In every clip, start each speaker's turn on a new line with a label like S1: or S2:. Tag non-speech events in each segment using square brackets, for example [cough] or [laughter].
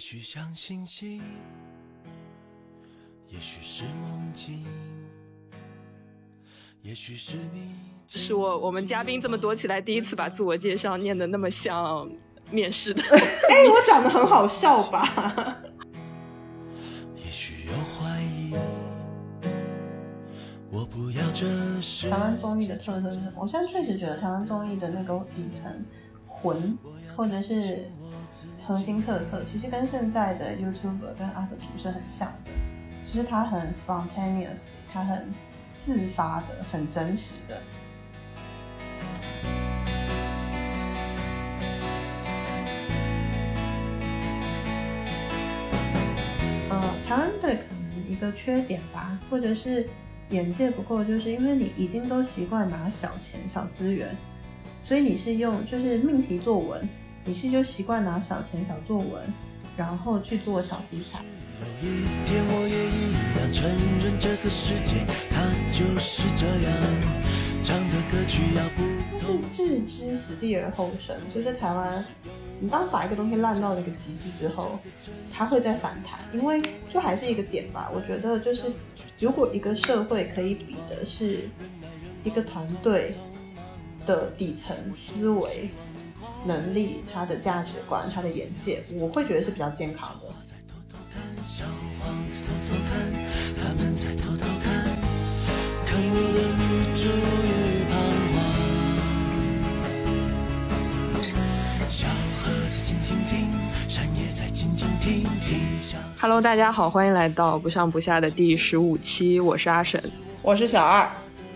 S1: 许像星星，也许是梦境，也许是你。
S2: 是我我们嘉宾这么多起来，第一次把自我介绍念的那么像面试的。[laughs]
S3: 哎，我长得很好笑吧？
S1: 也许有怀疑，我不要这是。
S3: 台湾综艺的特色是什么？我现在确实觉得台湾综艺的那个底层魂，或者是。核心特色其实跟现在的 YouTuber 跟 UP 主是很像的，其实他很 spontaneous，他很自发的，很真实的。呃，台湾的可能一个缺点吧，或者是眼界不够，就是因为你已经都习惯拿小钱、小资源，所以你是用就是命题作文。你是就习惯拿小钱小作文，然后去做小题材。有一天我也一样承认这个世界它就是这样，唱的歌曲要不同。置之死地而后生，就是台湾，你当把一个东西烂到一个极致之后，它会再反弹，因为就还是一个点吧。我觉得就是，如果一个社会可以比的是一个团队的底层思维。能力，他的价值观，他的眼界，我会觉得是比较健康的。
S2: Hello，大家好，欢迎来到不上不下的第十五期，我是阿沈，
S4: 我是小二。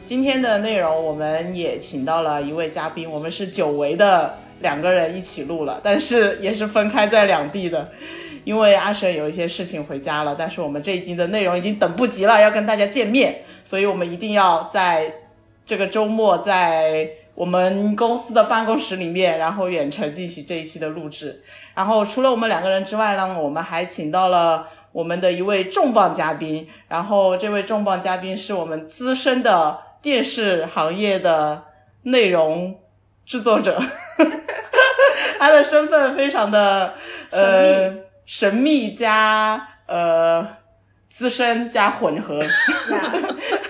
S4: 今天的内容，我们也请到了一位嘉宾，我们是久违的。两个人一起录了，但是也是分开在两地的，因为阿神有一些事情回家了。但是我们这一集的内容已经等不及了，要跟大家见面，所以我们一定要在这个周末在我们公司的办公室里面，然后远程进行这一期的录制。然后除了我们两个人之外呢，我们还请到了我们的一位重磅嘉宾。然后这位重磅嘉宾是我们资深的电视行业的内容制作者。[laughs] 他的身份非常的呃神秘加呃资深加混合，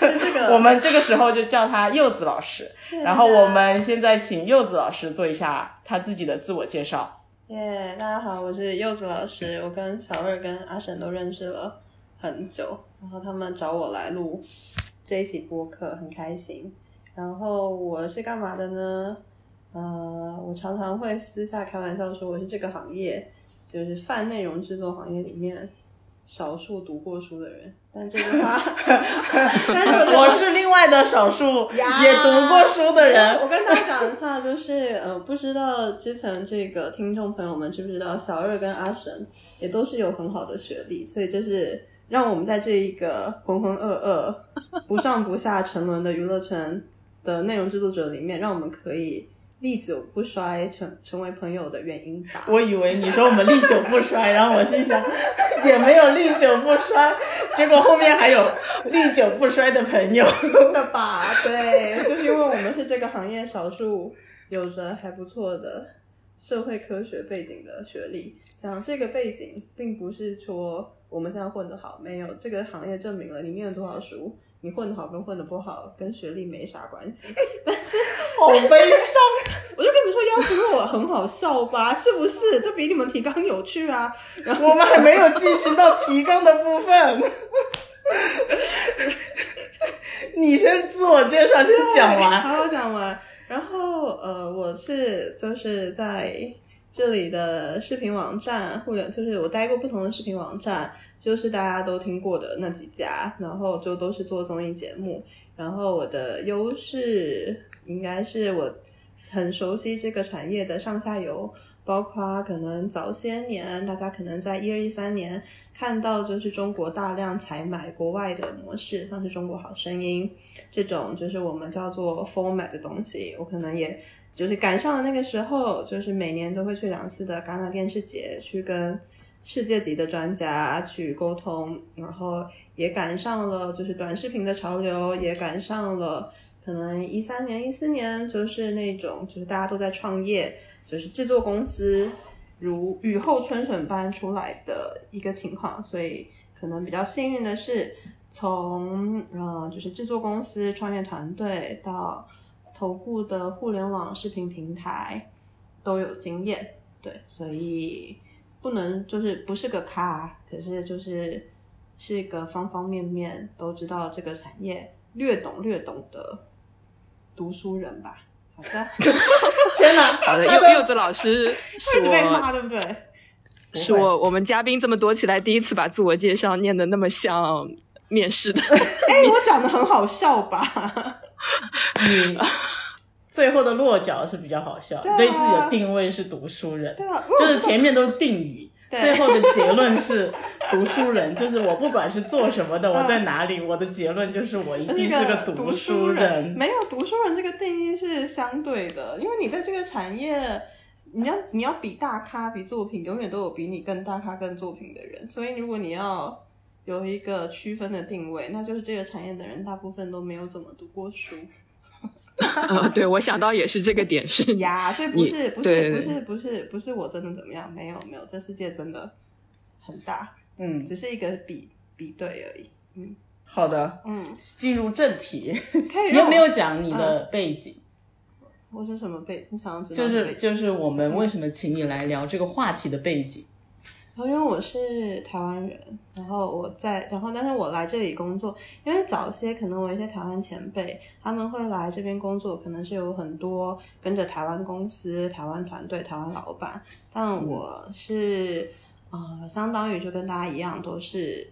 S3: 这个 [laughs]
S4: 我们这个时候就叫他柚子老师。然后我们现在请柚子老师做一下他自己的自我介绍。
S3: 耶，大家好，我是柚子老师。我跟小二跟阿沈都认识了很久，然后他们找我来录这一期播客，很开心。然后我是干嘛的呢？呃，我常常会私下开玩笑说，我是这个行业，就是泛内容制作行业里面少数读过书的人。但这句话，[laughs] 但是
S4: 我是另外的少数也读过书的人。
S3: 我跟大家讲一下，就是呃，不知道之前这个听众朋友们知不知道，小二跟阿神也都是有很好的学历，所以就是让我们在这一个浑浑噩噩、不上不下沉沦的娱乐圈的内容制作者里面，让我们可以。历久不衰成成为朋友的原因吧。
S4: 我以为你说我们历久不衰，然后我心想 [laughs] 也没有历久不衰，结果后面还有 [laughs] 历久不衰的朋友
S3: 的吧？对，就是因为我们是这个行业少数有着还不错的社会科学背景的学历。讲这个背景，并不是说我们现在混得好，没有这个行业证明了你念了多少书。你混得好跟混得不好跟学历没啥关系，但是
S4: 好悲伤。[laughs]
S3: 我就跟你们说，邀请我很好笑吧？是不是？这比你们提纲有趣啊！然后
S4: 我们还没有进行到提纲的部分。你先自我介绍，先讲完，
S3: 好好讲完。然后呃，我是就是在这里的视频网站，互联就是我待过不同的视频网站。就是大家都听过的那几家，然后就都是做综艺节目。然后我的优势应该是我很熟悉这个产业的上下游，包括可能早些年大家可能在一二一三年看到就是中国大量采买国外的模式，像是中国好声音这种就是我们叫做 format 的东西，我可能也就是赶上了那个时候，就是每年都会去两次的戛纳电视节去跟。世界级的专家去沟通，然后也赶上了就是短视频的潮流，也赶上了可能一三年、一四年就是那种就是大家都在创业，就是制作公司如雨后春笋般出来的一个情况，所以可能比较幸运的是，从呃就是制作公司、创业团队到头部的互联网视频平台都有经验，对，所以不能就是不是个咖，可是就是是一个方方面面都知道这个产业略懂略懂的读书人吧。好的，[laughs] 天哪！
S2: 好的，柚柚子老师 [laughs] 是
S3: 被骂，对不对？
S2: 是我我们嘉宾这么多起来第一次把自我介绍念的那么像面试的。
S3: 哎，[laughs] 我讲的很好笑吧？
S4: 你最后的落脚是比较好笑，
S3: 对
S4: 自己的定位是读书人，
S3: 对啊，
S4: 就是前面都是定语，[laughs]
S3: 对。
S4: 最后的结论是读书人，[laughs] 就是我不管是做什么的，我在哪里，我的结论就是我一定是
S3: 个
S4: 读
S3: 书
S4: 人。
S3: 没有读书人这个定义是相对的，因为你在这个产业，你要你要比大咖、比作品，永远都有比你更大咖、更作品的人。所以如果你要有一个区分的定位，那就是这个产业的人大部分都没有怎么读过书
S2: 呃，[laughs] 对，我想到也是这个点是，
S3: 呀。所以不是不是不是不是不是我真的怎么样，没有没有，这世界真的很大，
S4: 嗯，
S3: 只是一个比比对而已。嗯
S4: 好的，
S3: 嗯，
S4: 进入正题，你有？没有讲你的背景？
S3: 我是什么背？你想要知道
S4: 就是
S3: 的背景
S4: 就是我们为什么请你来聊这个话题的背景？
S3: 然后因为我是台湾人，然后我在，然后但是我来这里工作，因为早些可能我一些台湾前辈他们会来这边工作，可能是有很多跟着台湾公司、台湾团队、台湾老板，但我是呃，相当于就跟大家一样，都是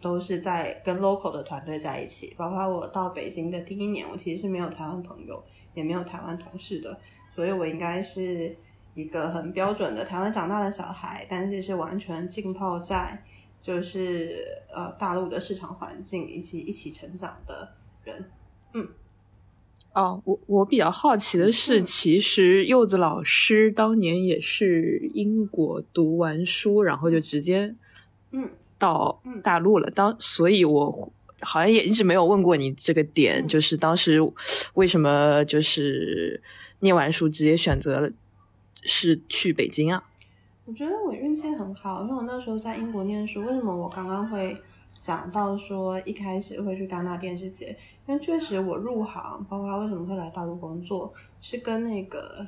S3: 都是在跟 local 的团队在一起，包括我到北京的第一年，我其实是没有台湾朋友，也没有台湾同事的，所以我应该是一个很标准的台湾长大的小孩，但是是完全浸泡在就是呃大陆的市场环境以及一起成长的人。
S2: 嗯哦，我我比较好奇的是，
S3: 嗯
S2: 其实柚子老师当年也是英国读完书，然后就直接
S3: 嗯
S2: 到
S3: 嗯
S2: 大陆了。当所以，我好像也一直没有问过你这个点，
S3: 嗯
S2: 就是当时为什么就是念完书直接选择是去北京啊？
S3: 我觉得我运气很好，因为我那时候在英国念书。为什么我刚刚会讲到说一开始会去戛纳电视节？因为确实我入行，包括为什么会来大陆工作，是跟那个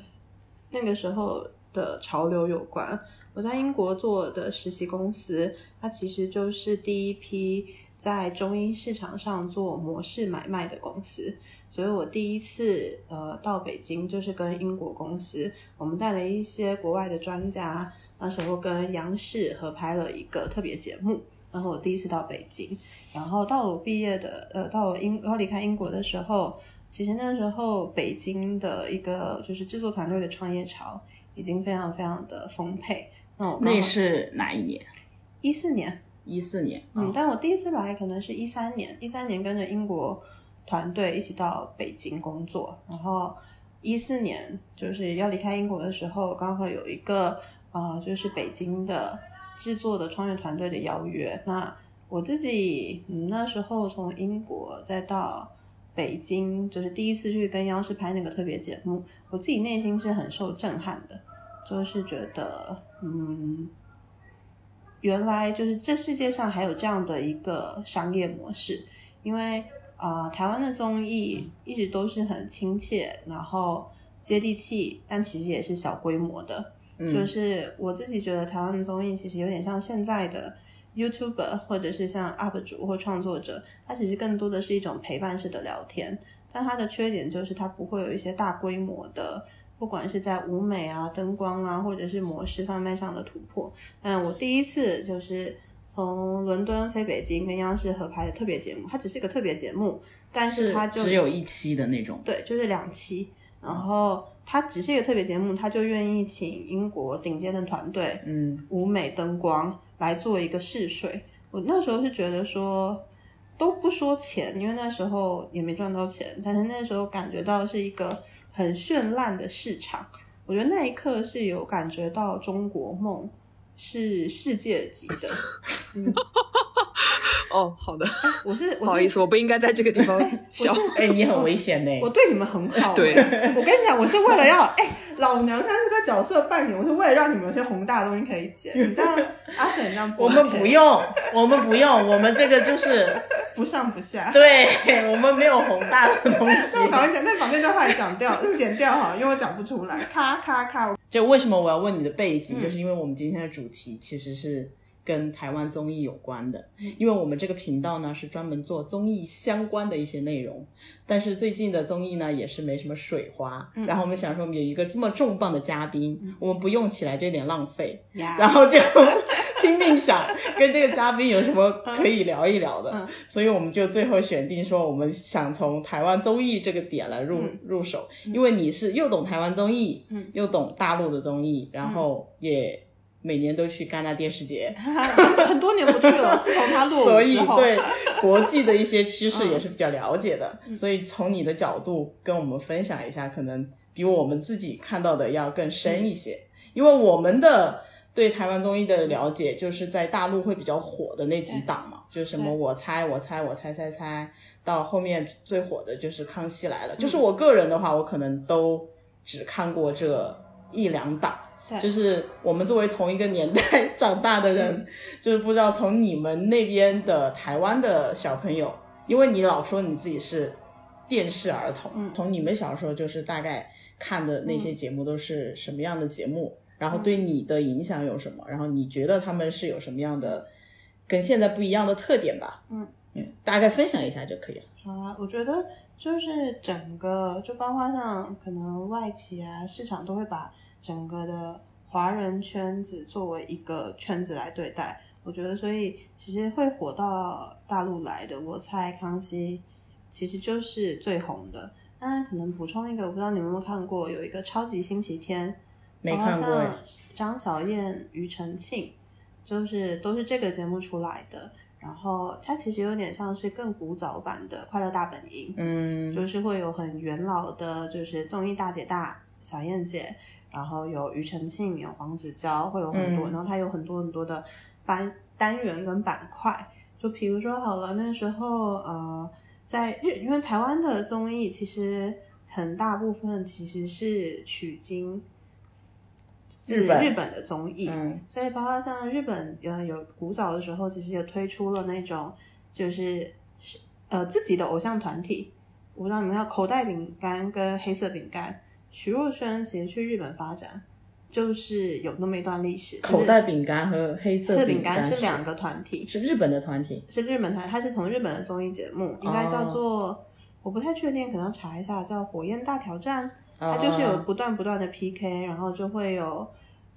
S3: 那个时候的潮流有关。我在英国做的实习公司，它其实就是第一批在中医市场上做模式买卖的公司。所以我第一次呃到北京就是跟英国公司，我们带了一些国外的专家，那时候跟央视合拍了一个特别节目。然后我第一次到北京，然后到了我毕业的呃，到我英要离开英国的时候，其实那时候北京的一个就是制作团队的创业潮已经非常非常的丰沛。那我
S4: 那是哪一年？
S3: 一四年，
S4: 一四年。
S3: 嗯，
S4: 嗯
S3: 但我第一次来可能是一三年，一三年跟着英国团队一起到北京工作，然后一四年就是要离开英国的时候，刚好有一个呃，就是北京的制作的创业团队的邀约。那我自己嗯那时候从英国再到北京，就是第一次去跟央视拍那个特别节目，我自己内心是很受震撼的，就是觉得嗯。原来就是这世界上还有这样的一个商业模式，因为、呃台湾的综艺一直都是很亲切，然后接地气，但其实也是小规模的。
S4: 嗯
S3: 就是我自己觉得台湾的综艺其实有点像现在的 YouTuber 或者是像 UP 主或创作者，它其实更多的是一种陪伴式的聊天，但它的缺点就是它不会有一些大规模的。不管是在舞美啊、灯光啊，或者是模式贩卖上的突破，嗯，我第一次就是从伦敦飞北京跟央视合拍的特别节目，它只是一个特别节目，但是它就
S4: 只有一期的那种。
S3: 对，就是两期，然后它只是一个特别节目，他就愿意请英国顶尖的团队，
S4: 嗯
S3: 舞美灯光来做一个试水。我那时候是觉得说都不说钱，因为那时候也没赚到钱，但是那时候感觉到是一个很绚烂的市场。我觉得那一刻是有感觉到中国梦是世界级的，[laughs] 嗯，[laughs]
S2: 哦，好的，
S3: 我是
S2: 不好意思，我不应该在这个地方 [laughs] 笑。
S4: 哎，你很危险呢。
S3: 我对你们很好。
S2: 对，
S3: 我跟你讲，我是为了要哎，老娘现在是个角色扮演，我是为了让你们有些宏大的东西可以剪。你这样，阿沈这样，
S4: 我们不用，我们不用，我们这个就是
S3: 不上不下。
S4: 对我们没有宏大的东西。
S3: 那我讲，那把那段话讲掉，剪掉哈，因为我讲不出来。咔咔咔。
S4: 就为什么我要问你的背景，就是因为我们今天的主题其实是。跟台湾综艺有关的，因为我们这个频道呢是专门做综艺相关的一些内容，但是最近的综艺呢也是没什么水花，然后我们想说我们有一个这么重磅的嘉宾，我们不用起来就有点浪费，然后就拼命想跟这个嘉宾有什么可以聊一聊的，所以我们就最后选定说我们想从台湾综艺这个点来入入手，因为你是又懂台湾综艺，又懂大陆的综艺，然后也。每年都去戛纳电视节，[laughs]
S3: 很多年不去了。自从他录
S4: 所以对国际的一些趋势也是比较了解的。所以从你的角度跟我们分享一下，可能比我们自己看到的要更深一些。因为我们的对台湾综艺的了解，就是在大陆会比较火的那几档嘛，就是什么我猜我猜我猜猜猜，到后面最火的就是《康熙来了》。就是我个人的话，我可能都只看过这一两档。就是我们作为同一个年代长大的人，就是不知道从你们那边的台湾的小朋友，因为你老说你自己是电视儿童，从你们小时候就是大概看的那些节目都是什么样的节目，然后对你的影响有什么，然后你觉得他们是有什么样的跟现在不一样的特点吧？嗯嗯，大概分享一下就可以了。
S3: 好啊，我觉得就是整个就包括像可能外企啊市场都会把。整个的华人圈子作为一个圈子来对待，我觉得，所以其实会火到大陆来的，我猜康熙其实就是最红的。当然，可能补充一个，我不知道你们有没有看过，有一个超级星期天，
S4: 没看过。
S3: 张小燕、庾澄庆，就是都是这个节目出来的。然后它其实有点像是更古早版的《快乐大本营》，嗯，就是会有很元老的，就是综艺大姐大小燕姐。然后有庾澄庆，有黄子佼，会有很多，然后它有很多很多的班单元跟板块。就比如说好了，那时候呃，在日，因为台湾的综艺其实很大部分其实是取经日
S4: 本
S3: 日本的综艺，所以包括像日本呃有古早的时候，其实也推出了那种就是是呃自己的偶像团体。我不知道你们要口袋饼干跟黑色饼干。徐若瑄其实去日本发展，就是有那么一段历史。
S4: 口袋饼干和黑色
S3: 饼
S4: 干
S3: 是两个团体，
S4: 是日本的团体，
S3: 是日本团，它是从日本的综艺节目，应该叫做，我不太确定，可能要查一下，叫《火焰大挑战》，它就是有不断不断的 PK，然后就会有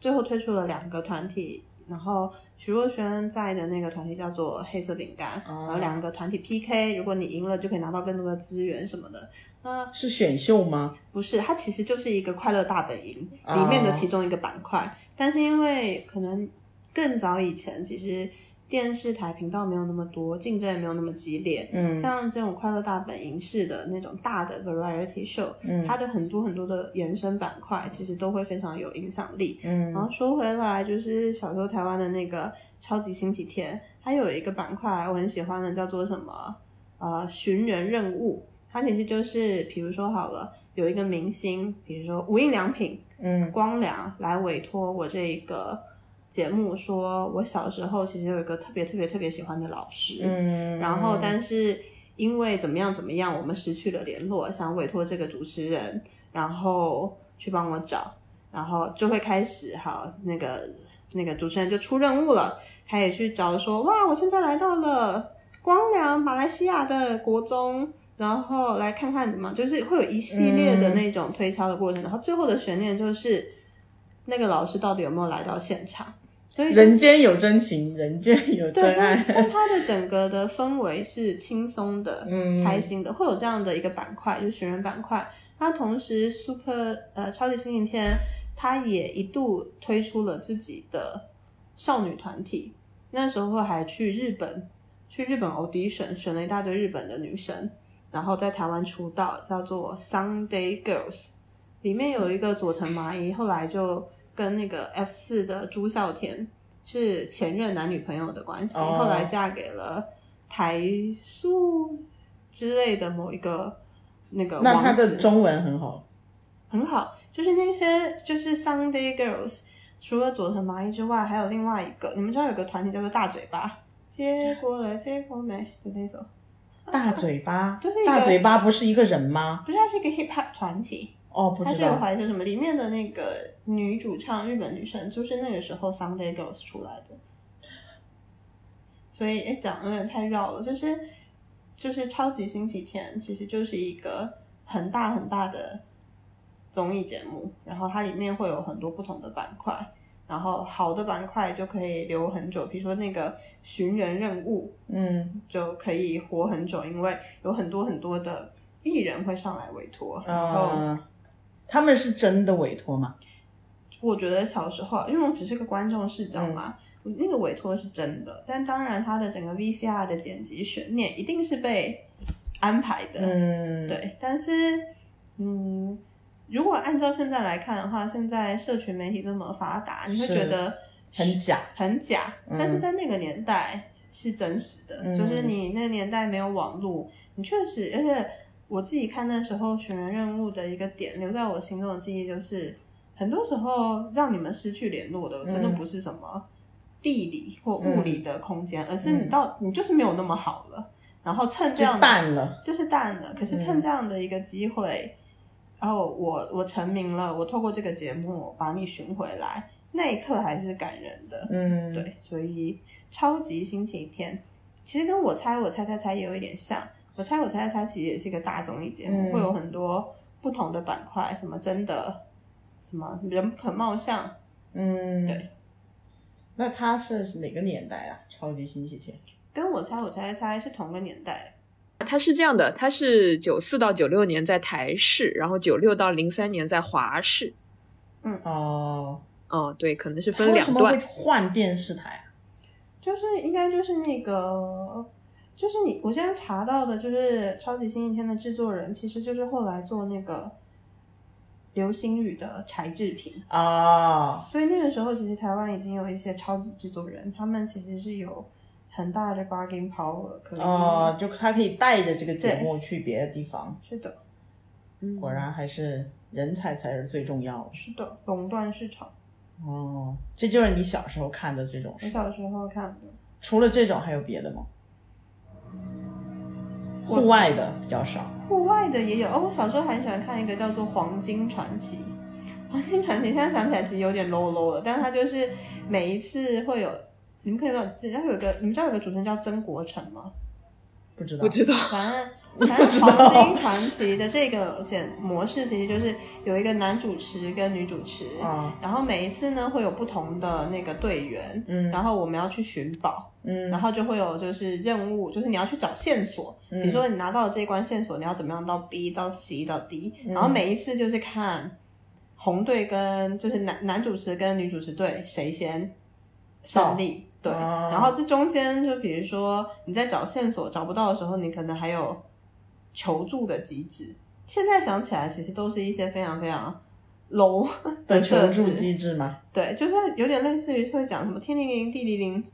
S3: 最后推出了两个团体。然后徐若瑄在的那个团体叫做黑色饼干，然后两个团体 PK，如果你赢了就可以拿到更多的资源什么的。那
S4: 是选秀吗？
S3: 不是，它其实就是一个快乐大本营里面的其中一个板块。但是因为可能更早以前，其实。电视台频道没有那么多，竞争也没有那么激烈。嗯，像这种快乐大本营式的那种大的 variety show，嗯，它的很多很多的延伸板块其实都会非常有影响力。嗯，然后说回来，就是小时候台湾的那个超级星期天，它有一个板块我很喜欢的，叫做什么？呃，寻人任务。它其实就是，比如说好了，有一个明星，比如说无印良品，嗯，光良来委托我这一个。节目说，我小时候其实有一个特别特别特别喜欢的老师，嗯，然后但是因为怎么样怎么样，我们失去了联络，想委托这个主持人，然后去帮我找，然后就会开始好那个那个主持人就出任务了，他也去找说，哇，我现在来到了光良马来西亚的国中，然后来看看怎么，就是会有一系列的那种推敲的过程，然后最后的悬念就是那个老师到底有没有来到现场。
S4: 所以人间有真情，人间有真爱。
S3: 但它的整个的氛围是轻松的、[laughs] 开心的，会有这样的一个板块，就是寻人板块。那同时，Super 呃超级星期天，他也一度推出了自己的少女团体。那时候还去日本，去日本 audition 选了一大堆日本的女生，然后在台湾出道，叫做 Sunday Girls。里面有一个佐藤麻衣，后来就。跟那个 F 四的朱孝天是前任男女朋友的关系，后来嫁给了台塑之类的某一个那个
S4: 那他的中文很好，
S3: 很好，就是那些就是 Sunday Girls，除了佐藤麻衣之外，还有另外一个，你们知道有个团体叫做大嘴巴，结果了结果没的那首，
S4: 大嘴巴，
S3: 就是
S4: 大嘴巴不是一个人吗？
S3: 不是，它是一个 hip hop 团体，
S4: 哦，不
S3: 它是有。怀着什么，里面的那个女主唱日本女生，就是那个时候 Sunday Girls 出来的。所以，哎，讲有点太绕了，就是就是超级星期天，其实就是一个很大很大的综艺节目，然后它里面会有很多不同的板块，然后好的板块就可以留很久，比如说那个寻人任务
S4: 嗯，
S3: 就可以活很久，因为有很多很多的艺人会上来委托，然后。
S4: 呃，他们是真的委托吗？
S3: 我觉得小时候，因为我只是个观众视角嘛，那个委托是真的，但当然他的整个 VCR 的剪辑悬念一定是被安排的，
S4: 嗯，，
S3: 对。但是，嗯，如果按照现在来看的话，现在社群媒体这么发达，你会觉得
S4: 很假。
S3: 很假，
S4: 嗯
S3: 但是在那个年代是真实的，
S4: 嗯
S3: 就是你那个年代没有网络，你确实，而且我自己看那时候寻人任务的一个点留在我心中的记忆就是，很多时候让你们失去联络的，真的
S4: 嗯
S3: 不是什么地理或物理的空间，而是你到你就是没有那么好了，然后趁这样的
S4: 淡了。
S3: 就是淡了。可是趁这样的一个机会，然后我我成名了，我透过这个节目把你寻回来，那一刻还是感人的。
S4: 嗯，，
S3: 对，所以超级星期天其实跟我猜我猜猜猜也有一点像。我猜我猜猜猜其实也是一个大综艺节目，
S4: 嗯
S3: 会有很多不同的板块，什么真的，什么人不可貌相，
S4: 嗯，
S3: 对。
S4: 那他是哪个年代啊？超级星期天。
S3: 跟我猜我猜猜猜是同个年代。
S2: 它是这样的，它是九四到九六年在台视，然后九六到零三年在华视。
S4: 嗯哦，
S2: 哦，对，可能是分两段
S4: 为什么会。换电视台啊？
S3: 就是应该就是那个，就是你我现在查到的，就是《超级星期天》的制作人，其实就是后来做那个流星雨的柴智屏。
S4: 哦，
S3: 所以那个时候，其实台湾已经有一些超级制作人，他们其实是有很大的 bargain power 可以。
S4: 哦，就他可以带着这个节目去别的地方。
S3: 是的，
S2: 嗯
S4: 果然还是人才才是最重要的。
S3: 是的，垄断市场。
S4: 哦，这就是你小时候看的这种
S3: 我。小时候看的，
S4: 除了这种，还有别的吗？
S3: 我
S4: 户外的比较少。
S3: 户外的也有。哦，我小时候很喜欢看一个叫做《黄金传奇》。黄金传奇现在想起来其实有点 low low 了，但是它就是每一次会有，你们可以不知道，只要有一个，你们知道有个主持人叫曾国成吗？
S4: 不知道。
S2: 不知道。
S3: 反正反正黄金传奇的这个简模式其实就是有一个男主持跟女主持，
S4: 啊，
S3: 然后每一次呢会有不同的那个队员，
S4: 嗯，
S3: 然后我们要去寻宝，
S4: 嗯，
S3: 然后就会有就是任务，就是你要去找线索，
S4: 嗯。
S3: 比如说你拿到了这一关线索，你要怎么样到 B 到 C 到 D，、
S4: 嗯
S3: 然后每一次就是看红队跟就是男男主持跟女主持队谁先胜利。对，
S4: 哦。
S3: 然后这中间就比如说你在找线索找不到的时候，你可能还有求助的机制。现在想起来，其实都是一些非常非常 low [laughs]
S4: 的
S3: 设
S4: 求助机制吗？
S3: 对，就是有点类似于会讲什么天灵灵地灵灵，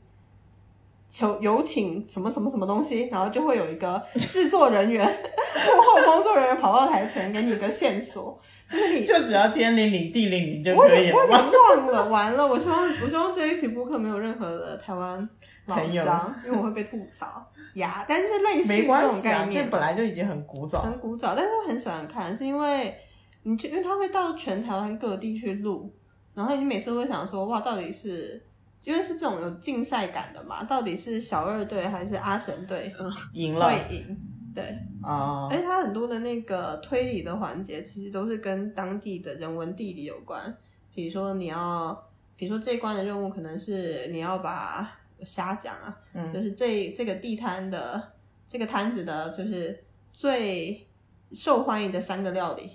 S3: 求有请什么什么什么东西，然后就会有一个制作人员、[laughs] 幕后工作人员跑到台前给你一个线索，就是你
S4: 就只要天灵灵地灵灵就可以了
S3: 我忘了，完了，我希望我希望这一期播客没有任何的台湾老乡，因为我会被吐槽呀。但是类似这种
S4: 关系啊，这
S3: 概念，
S4: 本来就已经很古早。
S3: 很古早，但是我很喜欢看，是因为你就因为他会到全台湾各地去录，然后你每次都会想说，哇，到底是因为是这种有竞赛感的嘛，到底是小二队还是阿神队
S4: 赢了
S3: 会赢？对，
S4: 啊
S3: 而且它很多的那个推理的环节，其实都是跟当地的人文地理有关。比如说你要，比如说这一关的任务可能是你要把瞎讲啊，嗯就
S4: 嗯
S3: 是这这个地摊的这个摊子的，就是最受欢迎的三个料理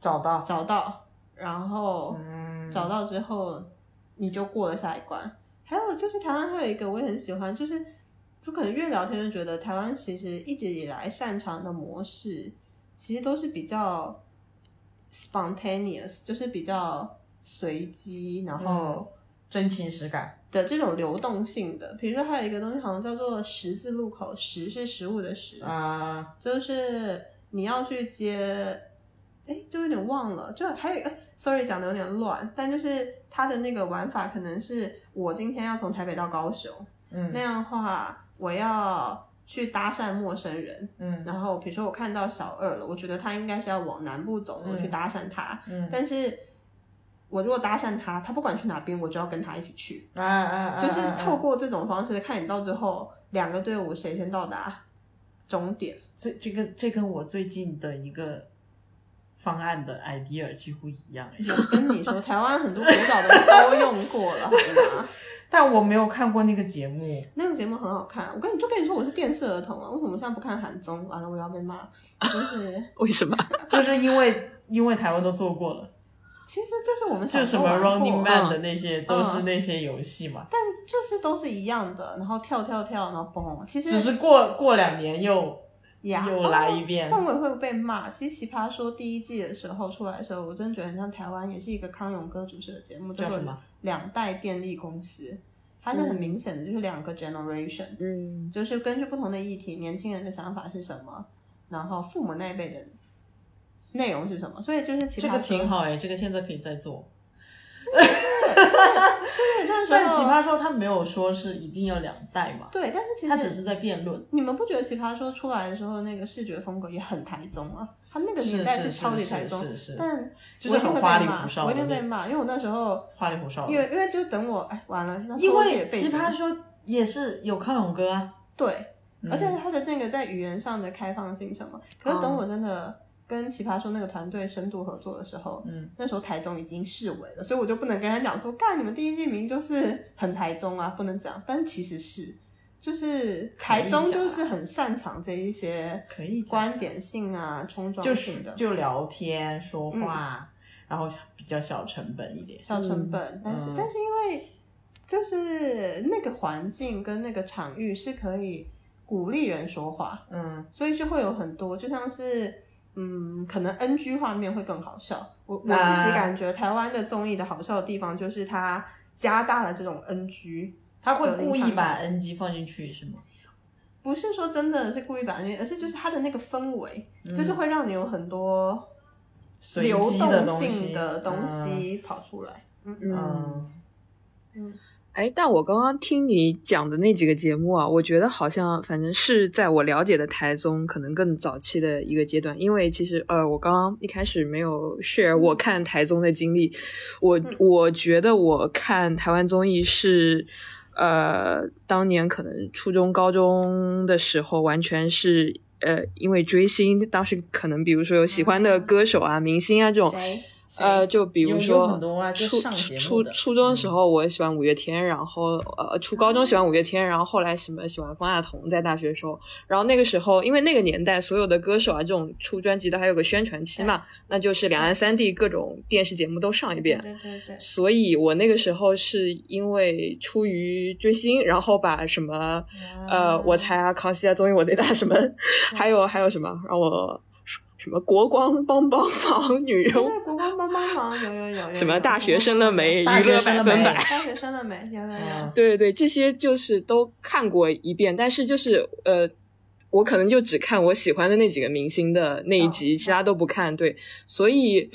S4: 找到，
S3: 找到，然后
S4: 嗯，
S3: 找到之后你就过了下一关。还有就是台湾还有一个我也很喜欢，就是就可能越聊天就觉得台湾其实一直以来擅长的模式，其实都是比较 spontaneous，就是比较随机，然后。
S4: 真情实感。
S3: 的这种流动性的，比如说还有一个东西好像叫做十字路口，十是食物的十，
S4: 啊，
S3: 就是你要去接，哎，就有点忘了，就还有一个，sorry 讲的有点乱，但就是它的那个玩法可能是我今天要从台北到高雄，
S4: 嗯
S3: 那样的话我要去搭讪陌生人，
S4: 嗯。
S3: 然后比如说我看到小二了，我觉得他应该是要往南部走，我
S4: 嗯。
S3: 去搭讪他，
S4: 嗯。
S3: 但是我如果搭讪他，他不管去哪边，我就要跟他一起去，
S4: 啊啊啊，
S3: 就是
S4: 啊
S3: 透过这种方式看你到最后两个队伍谁先到达终点。
S4: 这这个这跟我最近的一个方案的 idea 几乎一样哎，[laughs]
S3: 我跟你说，台湾很多古早的都用过了，好吗？[laughs]
S4: 但我没有看过那个节目。
S3: 那个节目很好看，我跟你就跟你说我是电视儿童啊，为什么现在不看韩综？完了我要被骂。就是
S2: 为什么？[laughs]
S4: 就是因为因为台湾都做过了，
S3: 其实就是我们小
S4: 就什么 Running Man
S2: 嗯
S4: 的那些、都是那些游戏嘛，
S3: 但就是都是一样的，然后跳跳跳，然后蹦，其实
S4: 只是过过两年又
S3: 呀
S4: 又来一遍。
S3: 哦但我也会被骂。其实《奇葩说》第一季的时候出来的时候，我真的觉得很像台湾，也是一个康永哥主持的节目，做
S4: 叫什么？
S3: 两代电力公司，它是很明显的，就是两个 generation，、
S2: 嗯，
S3: 就是根据不同的议题，年轻人的想法是什么，然后父母那一辈的内容是什么，所以就是奇葩
S4: 这个
S3: 说
S4: 挺好哎，这个现在可以再做。
S3: 对，那时候
S4: 但奇葩说他没有说是一定要两代嘛，
S3: 对，但是其实
S4: 他只是在辩论。
S3: 你们不觉得奇葩说出来的时候那个视觉风格也很台中啊？他那个
S4: 是
S3: 年代
S4: 是
S3: 超级
S4: 是
S3: 台中，
S4: 是是
S3: 但
S4: 就是很花里胡哨的那
S3: 定被骂，因为我那时候
S4: 花里胡哨
S3: 因为因为就等我哎完了，那
S4: 因为奇葩说也是有康永哥啊，
S3: 对，
S4: 嗯
S3: 而且他的那个在语言上的开放性什么，可是等
S2: 哦
S3: 我真的跟奇葩说那个团队深度合作的时候，
S4: 嗯，
S3: 那时候台中已经视为了，所以我就不能跟他讲说，干你们第一季明明就是很台中啊，不能讲，但其实是。就是台中就是很擅长这一些
S4: 可以讲
S3: 观点性啊、冲撞
S4: 就是
S3: 性的，
S4: 就聊天说话，然后比较小成本一点。
S3: 小成本，但是、
S4: 嗯。
S3: 但是因为就是那个环境跟那个场域是可以鼓励人说话，
S4: 嗯。
S3: 所以就会有很多，就像是嗯，可能 NG 画面会更好笑。我我自己感觉台湾的综艺的好笑的地方就是它加大了这种 NG，
S4: 他会故意把 NG 放进去是吗？
S3: 不是说真的是故意把 NG，而是就是它的那个氛围，
S4: 嗯
S3: 就是会让你有很多
S4: 随
S3: 流动性
S4: 东西
S3: 的东西跑出来。嗯
S4: 嗯
S2: 嗯
S3: 嗯，
S2: 哎，但我刚刚听你讲的那几个节目啊，我觉得好像反正是在我了解的台综可能更早期的一个阶段，因为其实呃，我刚刚一开始没有 share 我看台综的经历，我
S3: 嗯
S2: 我觉得我看台湾综艺是。呃，当年可能初中、高中的时候，完全是呃，因为追星，当时可能比如说有喜欢的歌手啊、明星啊这种，
S3: 谁？谁
S2: 呃，就比如说初初初中的时候，我喜欢五月天，然后呃，初高中喜欢五月天，然后后来什么喜欢方大同，在大学的时候，然后那个时候，因为那个年代所有的歌手啊，这种出专辑的还有个宣传期嘛，那就是两岸三地各种电视节目都上一遍。
S3: 对对对，
S2: 所以我那个时候是因为出于追星，然后把什么呃，我猜啊，康熙啊，综艺我最大什么，[laughs] 还有还有什么让我什么国光帮帮忙女优，
S3: 国光帮帮忙，有有有有 [laughs]
S2: 什么大学生的美，娱乐
S4: 的美
S2: 百分百，
S3: 大学生的美，有有有
S4: 嗯。
S2: 对对对，这些就是都看过一遍，但是就是呃，我可能就只看我喜欢的那几个明星的那一集，
S3: 哦
S2: 其他都不看。对，所以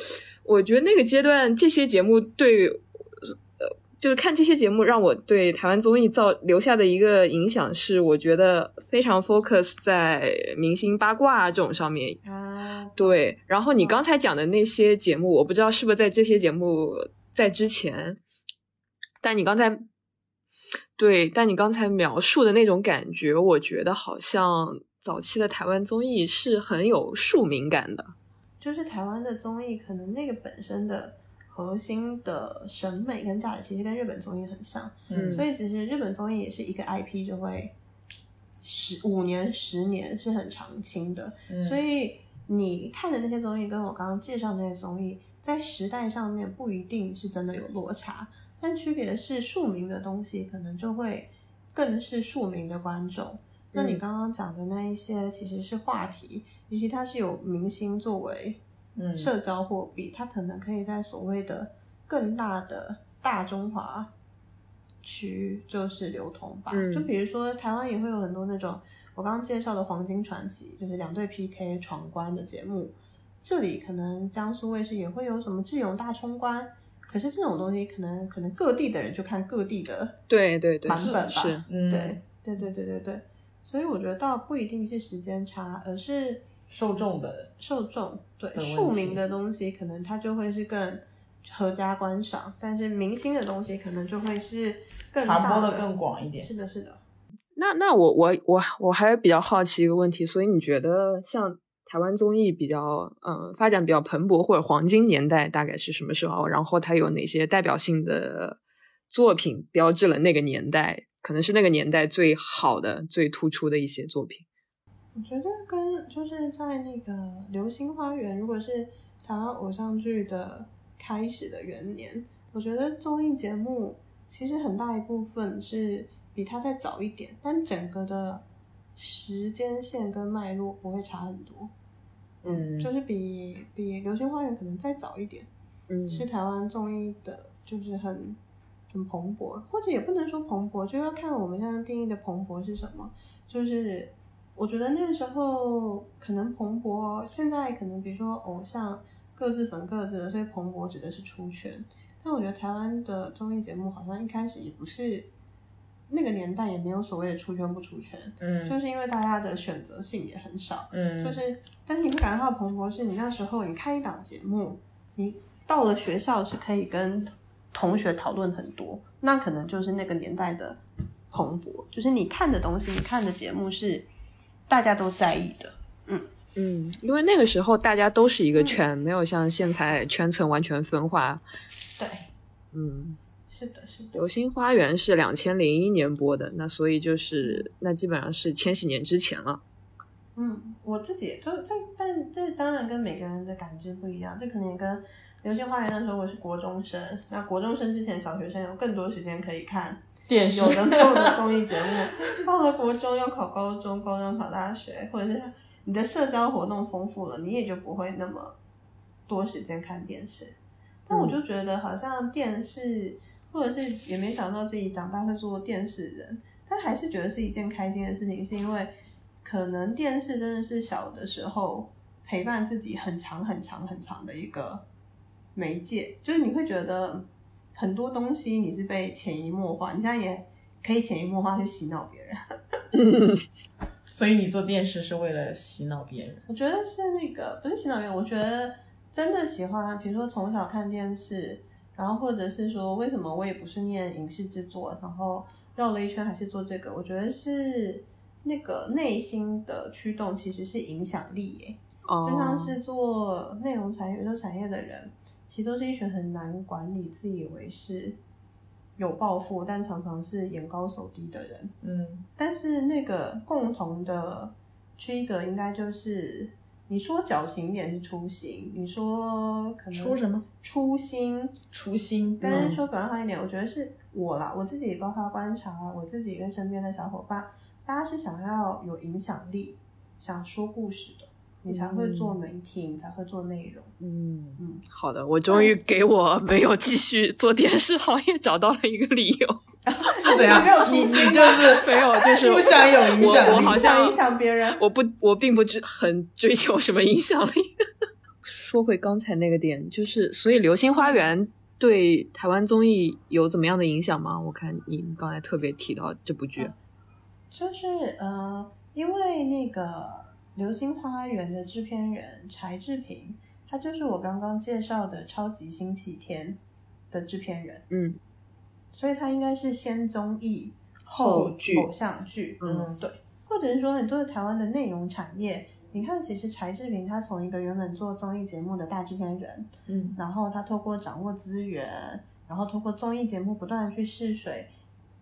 S2: 我觉得那个阶段这些节目对。呃，就是看这些节目，让我对台湾综艺造留下的一个影响是，我觉得非常 focus 在明星八卦这种上面，
S3: 啊，
S2: 对，然后你刚才讲的那些节目，我不知道是不是在这些节目在之前，但你刚才对，但你刚才描述的那种感觉，我觉得好像早期的台湾综艺是很有庶民感的。
S3: 就是台湾的综艺，可能那个本身的核心的审美跟价值，其实跟日本综艺很像。
S4: 嗯
S3: 所以其实日本综艺也是一个 IP 就会十五年、十年是很长青的。
S4: 嗯
S3: 所以你看的那些综艺，跟我刚刚介绍的那些综艺，在时代上面不一定是真的有落差，但区别是庶民的东西可能就会更是庶民的观众。那你
S2: 嗯
S3: 刚刚讲的那一些其实是话题，尤其它是有明星作为
S4: 嗯
S3: 社交货币，它可能可以在所谓的更大的大中华区就是流通吧。
S2: 嗯
S3: 就比如说台湾也会有很多那种我刚刚介绍的《黄金传奇》，就是两队 PK 闯关的节目。这里可能江苏卫视也会有什么智勇大冲关，可是这种东西可能可能各地的人就看各地的
S2: 对对对，
S3: 版本吧。
S2: 是，
S4: 嗯，
S3: 对对对对对对，所以我觉得倒不一定是时间差，而是
S4: 受众的
S3: 受众对庶民的东西，可能它就会是更合家观赏，但是明星的东西可能就会是更
S4: 传播的更广一点
S3: 是。的，是的。
S2: 那那我我我我还比较好奇一个问题，所以你觉得像台湾综艺比较嗯发展比较蓬勃或者黄金年代大概是什么时候？然后它有哪些代表性的作品标志了那个年代？可能是那个年代最好的、最突出的一些作品。
S3: 我觉得跟就是在那个《流星花园》，如果是台湾偶像剧的开始的元年，我觉得综艺节目其实很大一部分是比它再早一点，但整个的时间线跟脉络不会差很多。
S4: 嗯，
S3: 就是比比《流星花园》可能再早一点，
S2: 嗯
S3: 是台湾综艺的，就是很很蓬勃，或者也不能说蓬勃，就要看我们现在定义的蓬勃是什么。就是我觉得那个时候可能蓬勃，现在可能比如说偶像各自粉各自的，所以蓬勃指的是出圈。但我觉得台湾的综艺节目好像一开始也不是那个年代也没有所谓的出圈不出圈，
S4: 嗯，
S3: 就是因为大家的选择性也很少。
S4: 嗯，
S3: 就是，但是你会感觉到蓬勃，是你那时候你看一档节目，你到了学校是可以跟同学讨论很多，那可能就是那个年代的蓬勃，就是你看的东西，你看的节目是大家都在意的。
S2: 嗯嗯，因为那个时候大家都是一个圈，没有像现在圈层完全分化。
S3: 对，
S2: 嗯，
S3: 是的，是的。
S2: 流星花园是两千零一年播的，那所以就是那基本上是千禧年之前了。
S3: 嗯，我自己也就这，但这当然跟每个人的感知不一样，这可能也跟《流星花园》那时候我是国中生，那国中生之前小学生有更多时间可以看
S4: 电视
S3: 有的没有的综艺节目，到了国中要考高中，高中考大学，或者是你的社交活动丰富了，你也就不会那么多时间看电视。但我就觉得好像电视，或者是也没想到自己长大会做电视人，但还是觉得是一件开心的事情，是因为可能电视真的是小的时候陪伴自己很长很长很长的一个媒介，就是你会觉得很多东西你是被潜移默化，你现在也可以潜移默化去洗脑别人。[laughs]
S4: 所以你做电视是为了洗脑别人。
S3: 我觉得是那个不是洗脑别人，我觉得真的喜欢，比如说从小看电视，然后或者是说为什么我也不是念影视制作，然后绕了一圈还是做这个，我觉得是那个内心的驱动其实是影响力耶。
S2: 哦
S3: 就像是做内容产业、娱乐产业的人，其实都是一群很难管理、自以为是、有抱负，但常常是眼高手低的人。
S4: 嗯
S3: 但是那个共同的区隔应该就是，你说矫情一点是初心，你说可能
S4: 初什么？
S3: 初心，
S4: 初心。
S3: 但是说表面上一点，我觉得是我啦，我自己包括观察我自己跟身边的小伙伴，大家是想要有影响力，想说故事的，你才会做媒体，你才会做内容。
S2: 嗯
S3: 嗯，
S2: 好的，我终于给我没有继续做电视行业找到了一个理由。[laughs]
S4: 是怎样
S3: 你没有？初
S4: 你
S3: 心
S4: 你就是 [laughs]
S2: 没有就是
S4: 不想有影响力。
S2: 我我好像
S3: 影响别人，
S2: 我不，我并不追很追求什么影响力。[laughs] 说回刚才那个点，就是所以《流星花园》对台湾综艺有怎么样的影响吗？我看你刚才特别提到这部剧，
S3: 就是呃，因为那个《流星花园》的制片人柴智屏，他就是我刚刚介绍的《超级星期天》的制片人，
S2: 嗯。
S3: 所以他应该是先综艺
S2: 后剧
S3: 偶像剧，
S2: 嗯。
S3: 对，或者是说很多的台湾的内容产业，你看，其实柴智屏他从一个原本做综艺节目的大制片人，
S4: 嗯。
S3: 然后他透过掌握资源，然后透过综艺节目不断的去试水，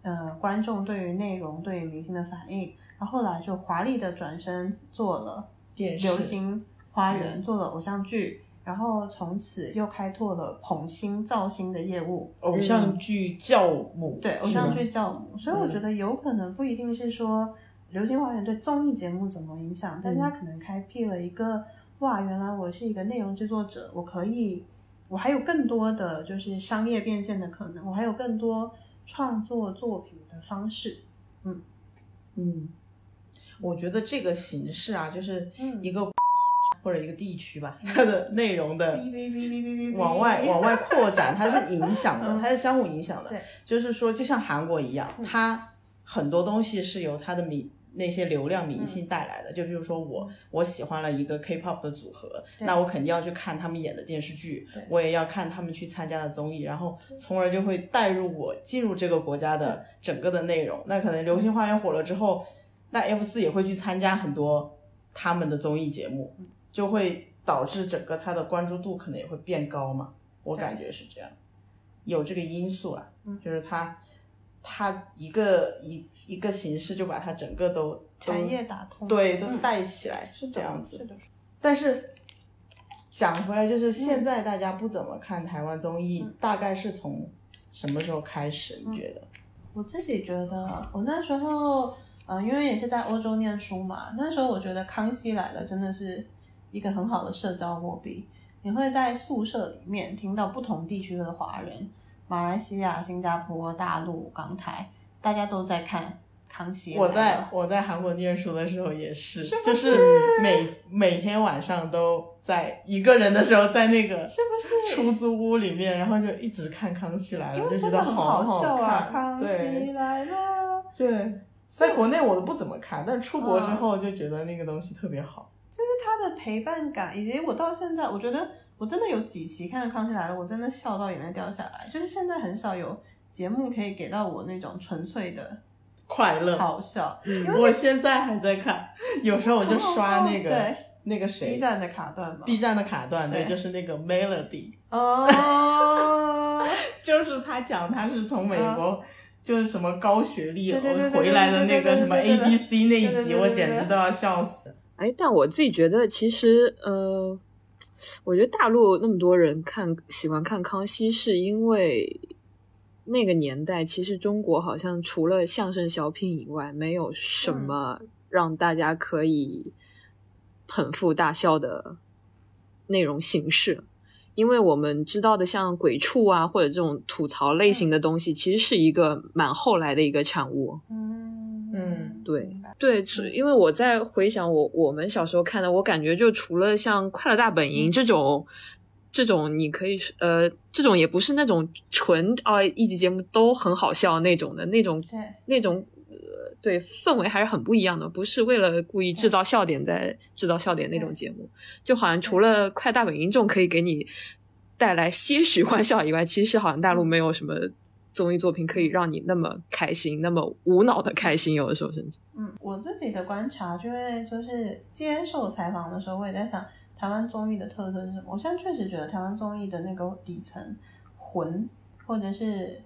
S3: 呃，观众对于内容、对于明星的反应，然后后来就华丽的转身做了
S4: 电
S3: 流星花园，
S4: 嗯
S3: 做了偶像剧，然后从此又开拓了捧星造星的业务，
S4: 偶像剧教母，
S3: 对，偶像剧教母，所以我
S4: 嗯。
S3: 觉得有可能不一定是说《流星花园》对综艺节目怎么影响，但是
S4: 嗯。
S3: 它可能开辟了一个哇，原来我是一个内容制作者，我可以，我还有更多的就是商业变现的可能，我还有更多创作作品的方式。
S4: 嗯。嗯，我觉得这个形式啊，就是
S3: 嗯。
S4: 一个或者一个地区吧，它的内容的往外往外扩展，它是影响的，
S3: 嗯。
S4: 它是相互影响的
S3: 对。
S4: 就是说，就像韩国一样，
S3: 嗯。
S4: 它很多东西是由它的明那些流量明星带来的。就比如说我我喜欢了一个 K-pop 的组合，那我肯定要去看他们演的电视剧
S3: 对，
S4: 我也要看他们去参加的综艺，然后从而就会带入我进入这个国家的整个的内容。那可能《流星花园》火了之后，那 F 四也会去参加很多他们的综艺节目，就会导致整个他的关注度可能也会变高嘛。我感觉是这样，有这个因素啊，
S3: 嗯
S4: 就是他他一个一一个形式就把它整个都都
S3: 产业打通，
S4: 对都
S3: 嗯
S4: 带起来，
S3: 是
S4: 这样子。
S3: 是的，
S4: 但是讲回来，就是现在大家不怎么看台湾综艺，
S3: 嗯
S4: 大概是从什么时候开始？你觉得？
S3: 我自己觉得，我那时候，呃，因为也是在欧洲念书嘛，那时候我觉得《康熙来了》真的是一个很好的社交货币。你会在宿舍里面听到不同地区的华人，马来西亚、新加坡、大陆、港台，大家都在看《康熙来了》。
S4: 我在我在韩国念书的时候也是，就是每每天晚上都在一个人的时候，在那个
S3: 是不是
S4: 出租屋里面，然后就一直看《康熙来了就觉得
S3: 好
S4: 好
S3: 笑啊，康熙来了》
S4: 对，在国内我都不怎么看，但出国之后就觉得那个东西特别好。
S3: 就是它的陪伴感，以及我到现在，我觉得我真的有几期看《康熙来了》，我真的笑到眼泪掉下来。就是现在很少有节目可以给到我那种纯粹的
S4: 快乐，
S3: 好笑。
S4: 我现在还在看，有时候我就刷那个
S3: 对
S4: 那个谁
S3: B 站的卡段嘛。
S4: B 站的卡段，对，
S3: 对
S4: 就是那个 Melody，
S3: 哦，[laughs]
S4: 就是他讲他是从美国，就是什么高学历回来的那个什么
S3: 对对
S4: A
S3: 对
S4: B C 那一集，我简直都要笑死。
S2: 哎，但我自己觉得，其实呃，我觉得大陆那么多人看喜欢看康熙，是因为那个年代，其实中国好像除了相声小品以外，没有什么让大家可以捧腹大笑的内容形式。因为我们知道的，像鬼畜啊，或者这种吐槽类型的东西，其实是一个蛮后来的一个产物。
S3: 嗯。
S4: 嗯。
S2: 对对，是因为我在回想我我们小时候看的，我感觉就除了像《快乐大本营》这种，这种你可以呃，这种也不是那种纯啊一集节目都很好笑那种的那种
S3: 对。
S2: 那种呃，对氛围还是很不一样的，不是为了故意制造笑点在制造笑点那种节目，就好像除了《快大本营》这种可以给你带来些许欢笑以外，其实好像大陆没有什么。综艺作品可以让你那么开心，那么无脑的开心，有的时候甚至。
S3: 嗯，我自己的观察，就会就是接受采访的时候，我也在想台湾综艺的特色是什么。我现在确实觉得台湾综艺的那个底层魂或者是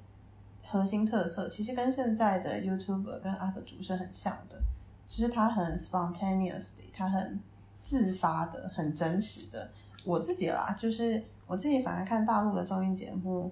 S3: 核心特色，其实跟现在的 YouTuber 跟 UP 主是很像的，就是它很 spontaneously，它很自发的、很真实的。我自己啦，就是我自己反而看大陆的综艺节目，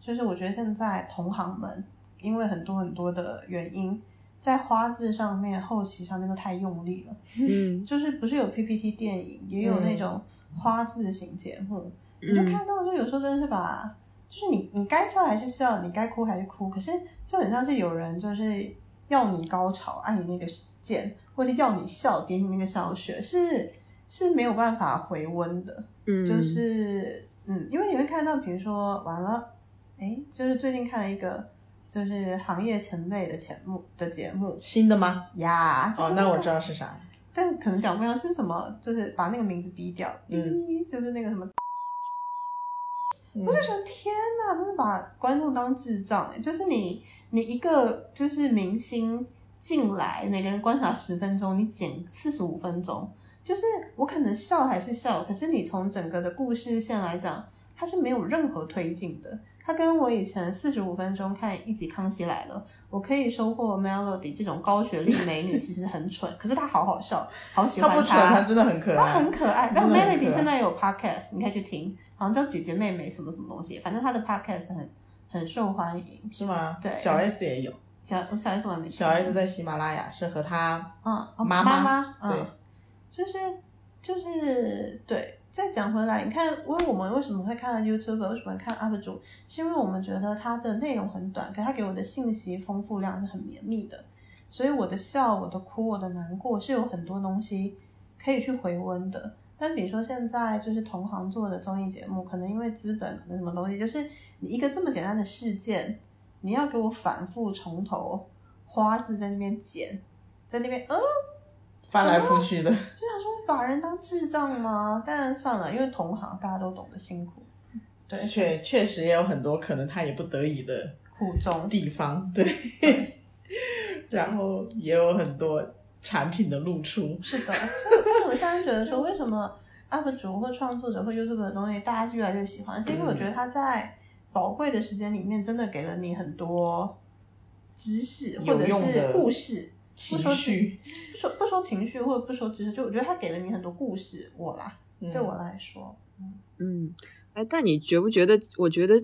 S3: 就是我觉得现在同行们因为很多很多的原因，在花字上面、后期上面都太用力了。
S2: 嗯，[laughs]
S3: 就是不是有 PPT 电影，也有那种花字型节目，你就
S2: 嗯
S3: 看到，就有时候真的是把，就是你你该笑还是笑，你该哭还是哭，可是就很像是有人就是要你高潮，按你那个键，或者要你笑，点你那个笑穴，是是没有办法回温的。
S2: 嗯，
S3: 就是嗯，因为你会看到，比如说完了，哎，就是最近看了一个就是行业前辈的节目的节目
S4: 新的吗？
S3: 呀，就
S4: 哦，那我知道是啥。
S3: 但可能讲不上是什么，就是把那个名字逼掉，
S4: 嗯
S3: 逼就是那个什么，
S4: 嗯
S3: 我就觉得天哪，真的把观众当智障哎！就是你你一个就是明星进来，每个人观察十分钟，你剪四十五分钟，就是我可能笑还是笑，可是你从整个的故事线来讲，它是没有任何推进的。它跟我以前四十五分钟看一集《康熙来了》，我可以收获 Melody 这种高学历美女，其实很蠢，可是她好好笑，好喜欢
S4: 她。她不蠢，她真的很可爱她。
S3: 很可爱。然后 Melody 现在有 podcast，你可以去听，好像叫姐姐妹妹什么什么东西，反正她的 podcast 很很受欢迎。
S4: 是吗？
S3: 对
S4: 小 S 也有，
S3: 小我小 S 我还没
S4: 小 S 在喜马拉雅是和她
S3: 嗯哦
S4: 妈
S3: 妈
S4: 妈
S3: 嗯
S4: 对，
S3: 就是就是对，再讲回来，你看，因为我们为什么会看 YouTube，为什么会看 UP 主，是因为我们觉得它的内容很短，可它给我的信息丰富量是很绵密的，所以我的笑、我的哭、我的难过是有很多东西可以去回温的。但比如说现在就是同行做的综艺节目，可能因为资本，可能什么东西，就是你一个这么简单的事件，你要给我反复从头花字在那边剪，在那边呃。
S4: 翻来覆去的，就
S3: 想说把人当智障吗？当然算了，因为同行大家都懂得辛苦，对，
S4: 确确实也有很多可能他也不得已的
S3: 苦衷
S4: 地方，对，然后也有很多产品的露出，
S3: 是的。但我现在觉得说，为什么 UP 主或创作者或 YouTube 的东西大家越来越喜欢？是因为我觉得他在宝贵的时间里面，真的给了你很多知识或者是故事。
S4: 情绪，
S3: 不说不说情绪，或者不说知识，就我觉得他给了你很多故事。我啦，对我来说，
S2: 嗯嗯，哎，但你觉不觉得？我觉得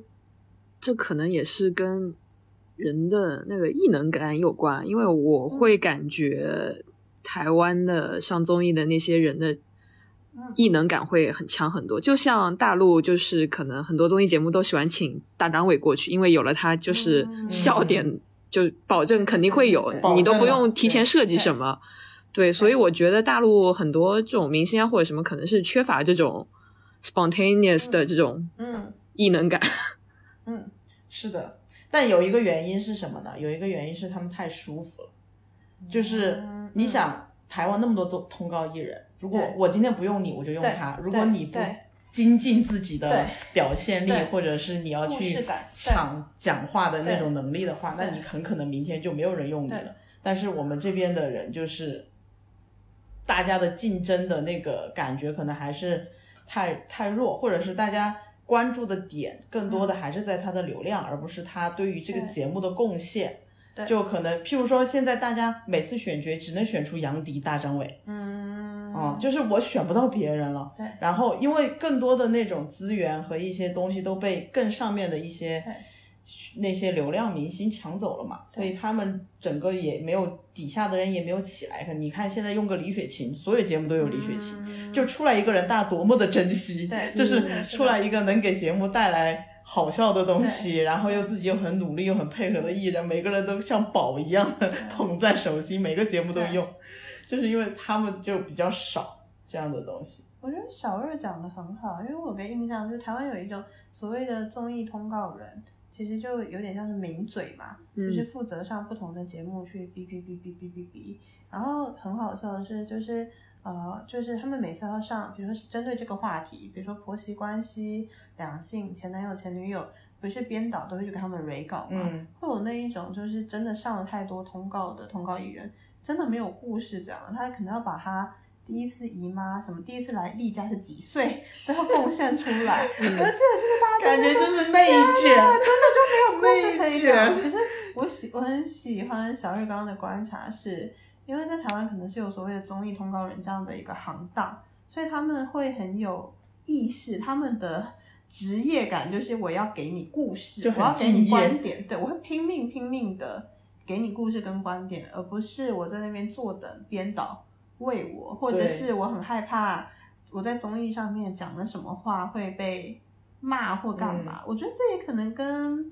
S2: 这可能也是跟人的那个异能感有关，因为我会感觉台湾的上综艺的那些人的异能感会很强很多。就像大陆，就是可能很多综艺节目都喜欢请大张伟过去，因为有了他，就是笑点。就保证肯定会有，你都不用提前设计什么，对，所以我觉得大陆很多这种明星啊或者什么，可能是缺乏这种 spontaneous 的这种嗯。异能感。[laughs]
S4: 嗯，是的，但有一个原因是什么呢？有一个原因是他们太舒服了，就是你想台湾那么多通通告艺人，如果我今天不用你，我就用他；如果你不。精进自己的表现力，或者是你要去抢讲话的那种能力的话，那你很可能明天就没有人用你了。但是我们这边的人就是，大家的竞争的那个感觉可能还是太太弱，或者是大家关注的点更多的还是在他的流量，而不是他对于这个节目的贡献。就可能，譬如说，现在大家每次选角只能选出杨迪、大张伟。嗯。哦，就是我选不到别人了。
S3: 对。
S4: 然后，因为更多的那种资源和一些东西都被更上面的一些那些流量明星抢走了嘛，所以他们整个也没有底下的人也没有起来。你看现在用个李雪琴，所有节目都有李雪琴，就出来一个人，大家多么的珍惜。
S3: 对。
S4: 就是出来一个能给节目带来好笑的东西，然后又自己又很努力又很配合的艺人，每个人都像宝一样的捧在手心，每个节目都用。就是因为他们就比较少这样的东西。
S3: 我觉得小二讲的很好，因为我的印象就是台湾有一种所谓的综艺通告人，其实就有点像是名嘴嘛，就是负责上不同的节目去哔哔哔哔哔哔哔。然后很好笑的是，就是呃，就是他们每次要上，比如说针对这个话题，比如说婆媳关系、两性、前男友、前女友，不是编导都会去给他们 re 稿嘛，会有那一种就是真的上了太多通告的通告艺人。真的没有故事讲，他可能要把他第一次姨妈什么，第一次来例假是几岁都要贡献出来。[laughs] 我记得就是大
S4: 家感觉就是内卷，
S3: 真的就没有故事可以讲。可是我喜我很喜欢小日刚的观察，是因为在台湾可能是有所谓的综艺通告人这样的一个行当，所以他们会很有意识，他们的职业感就是我要给你故事，我要给你观点，对我会拼命拼命的。给你故事跟观点，而不是我在那边坐等编导喂我，或者是我很害怕我在综艺上面讲了什么话会被骂或干嘛。我觉得这也可能跟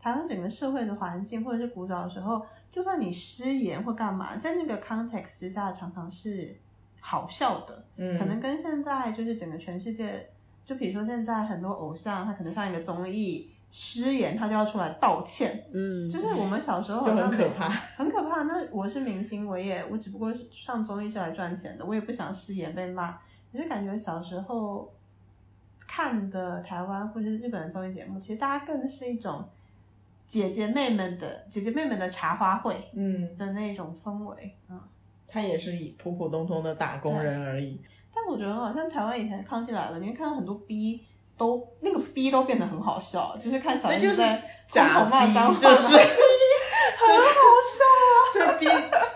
S3: 台湾整个社会的环境，或者是古早的时候，就算你失言或干嘛，在那个 context 之下，常常是好笑的。嗯，可能跟现在就是整个全世界，就比如说现在很多偶像，他可能上一个综艺。失言，他就要出来道歉。嗯，就是我们小时候
S4: 很可怕，
S3: 很可怕。那我是明星，我也我只不过是上综艺是来赚钱的，我也不想失言被骂。你就感觉小时候看的台湾或者是日本的综艺节目，其实大家更是一种姐姐妹们的姐姐妹们的茶话会，嗯的那种氛围。嗯，
S4: 他也是以普普通通的打工人而已。
S3: 但我觉得好像台湾以前康熙来了，你会看到很多 B。都那个逼都变得很好笑，就是看小英在
S4: 假
S3: 骂脏话，[laughs] [laughs]
S4: 就是
S3: 很好笑啊！
S4: 就是逼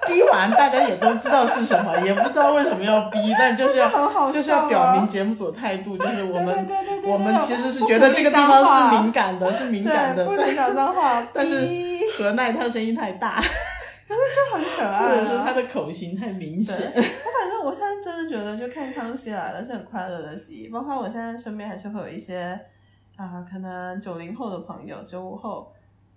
S4: 逼完，大家也都知道是什么，也不知道为什么要逼，但就是要就是要表明节目组态度，就是我们我们其实是觉得这个地方是敏感的，是敏感的，
S3: 不能讲脏话。[laughs]
S4: 但是何奈他声音太大，
S3: 就很可爱或、
S4: 者说他
S3: 啊。
S4: 的口型太明，显。
S3: 我反正我现在真的觉得，就看《康熙来了》是很快乐的戏，包括我现在身边还是会有一些啊、可能九零后的朋友，九五后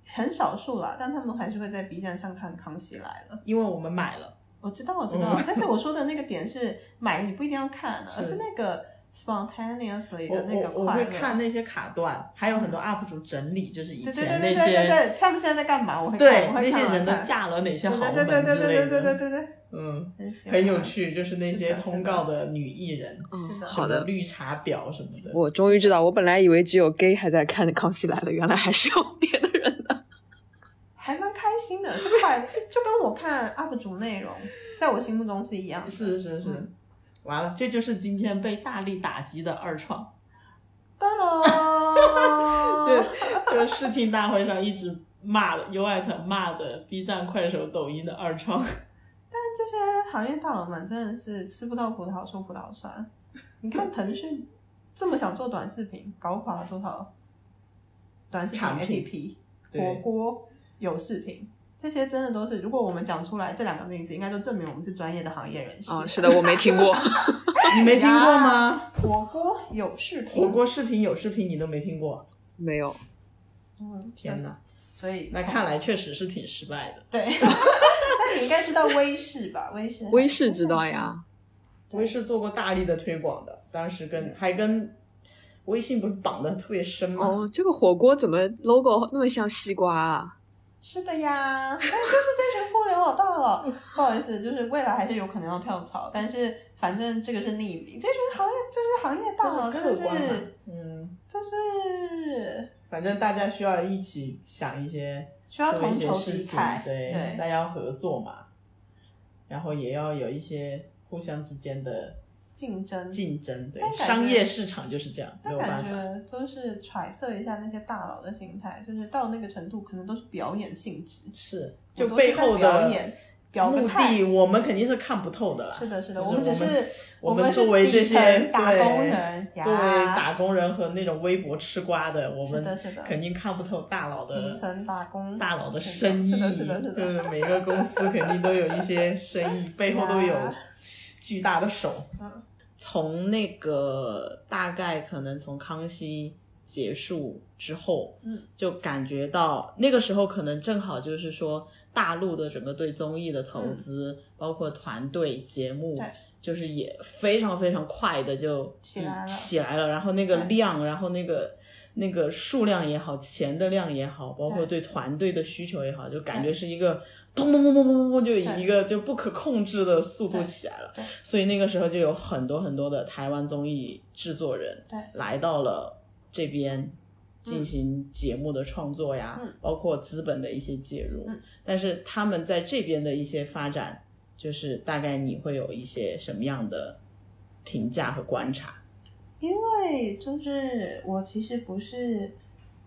S3: 很少数啦，但他们还是会在 B 站上看《康熙来了》。
S4: 因为我们买了，
S3: 我知道，我知道，
S4: 嗯
S3: 但是我说的那个点是买了你不一定要看，[laughs]
S4: 是
S3: 而是那个 spontaneously 的那个
S4: 我我会。看那些卡段，还有很多 UP 主整理，就是以
S3: 对
S4: 前那
S3: 对对对对对
S4: 些
S3: 对，他们现在在干嘛？我会看，
S4: 对
S3: 我会看
S4: 那些人都嫁了哪些豪门
S3: 对对对对
S4: 之类
S3: 对对对对，对对，
S4: 嗯，
S3: 很
S4: 有。趣，就是那些通告的女艺人，
S2: 嗯，好的。
S4: 绿茶婊什么的，
S2: 我终于知道，我本来以为只有 gay 还在看《康熙来了》，原来还是有别的人的。
S3: 还蛮开心的，是快，就跟我看 UP 主内容，在我心目中是一样的。
S4: 是是是，
S3: 嗯
S4: 完了，这就是今天被大力打击的二创，
S3: 噔噔，[laughs]
S4: 就就视听大会上一直骂的 U 艾特骂的 B 站、快手、抖音的二创，
S3: 但这些行业大佬们真的是吃不到葡萄说葡萄酸。你看腾讯这么想做短视频，搞垮了多少短视频 APP，
S4: 对
S3: 火锅有视频，这些真的都是，如果我们讲出来这两个名字，应该都证明我们是专业的行业人士。
S2: 啊，是的，我没听过。[laughs]
S4: 你没听过吗？
S3: 火锅有视频，
S4: 火锅视频有视频你都没听过，
S2: 没有。
S3: 嗯，
S4: 天哪！
S3: 所以
S4: 那看来确实是挺失败的。[laughs]
S3: 对，那你应该知道微视吧？微视，
S2: 微视知道呀。
S4: 微视做过大力的推广的，当时跟还跟微信不是绑的特别深吗？
S2: 哦，这个火锅怎么 logo 那么像西瓜啊？
S3: 是的呀，但就是这群互联网大佬，[laughs] 不好意思，就是未来还是有可能要跳槽，但是反正这个是匿名，这群行业就是行业大佬，真的
S4: 这是嗯，
S3: 就是
S4: 反正大家需要一起想一些
S3: 需要同仇，敌忾，
S4: 对，
S3: 对。
S4: 大家要合作嘛，然后也要有一些互相之间的
S3: 竞争。
S4: 竞争，对商业市场就是这样，没
S3: 但感
S4: 有办法。
S3: 觉都是揣测一下那些大佬的心态，就是到那个程度，可能都是表演性质，
S4: 是，就背后
S3: 的表
S4: 的
S3: 演表
S4: 目的，我们肯定是看不透的啦。
S3: 是的，是的，我们只是
S4: 我
S3: 们
S4: 作为这些
S3: 打工人呀，
S4: 作为打工人和那种微博吃瓜的，我们肯定看不透大佬的
S3: 底
S4: 的
S3: 层打工
S4: 大佬的生意。
S3: 是的是的是的
S4: 对，每个公司肯定都有一些生意，[laughs] 背后都有
S3: 呀
S4: 巨大的手。
S3: 嗯。
S4: 从那个大概可能从康熙结束之后，
S3: 嗯，
S4: 就感觉到那个时候可能正好就是说大陆的整个对综艺的投资，包括团队节目就是也非常非常快的就
S3: 起来了。
S4: 起来了，然后那个量，然后那个。那个数量也好，钱的量也好，包括
S3: 对。
S4: 对团队的需求也好，就感觉是一个砰砰砰砰砰砰，就以一个就不可控制的速度起来了。
S3: 对
S4: 所以那个时候就有很多很多的台湾综艺制作人
S3: 对
S4: 来到了这边进行节目的创作呀，
S3: 嗯
S4: 包括资本的一些介入。
S3: 嗯
S4: 但是他们在这边的一些发展，就是大概你会有一些什么样的评价和观察？
S3: 因为就是我其实不是，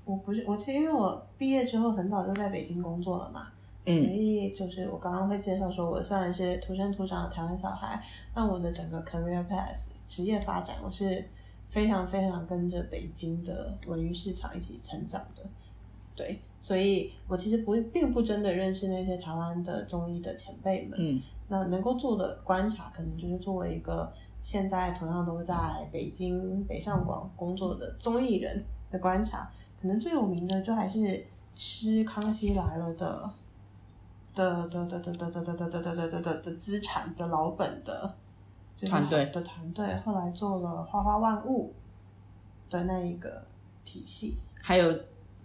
S3: 我不是我其实因为我毕业之后很早就在北京工作了嘛，所
S4: 嗯
S3: 以就是我刚刚会介绍说，我虽然是土生土长的台湾小孩，但我的整个 career path 职业发展，我是非常非常跟着北京的文娱市场一起成长的。对，所以我其实不并不真的认识那些台湾的综艺的前辈们，
S4: 嗯
S3: 那能够做的观察，可能就是作为一个现在同样都在北京北上广工作的综艺人的观察，可能最有名的就还是吃《康熙来了》的的的的的的的的的的的的的的的资产的老本的
S4: 团队
S3: 的团队，后来做了《花花万物》的那一个体系，
S4: 还有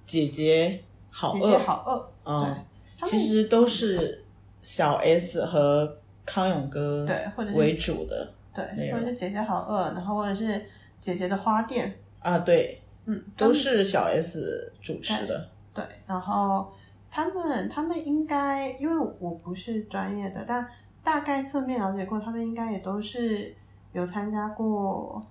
S4: 姐姐好饿，
S3: 姐好饿，
S4: 嗯
S3: 对，
S4: 其实都是小 S 和康永哥
S3: 对或者是
S4: 为主的
S3: 对，或者是姐姐好饿，然后或者是姐姐的花店，
S4: 啊，对，
S3: 嗯，
S4: 都是小 S 主持的。
S3: 对，然后他们他们应该，因为我不是专业的，但大概侧面了解过，他们应该也都是有参加过，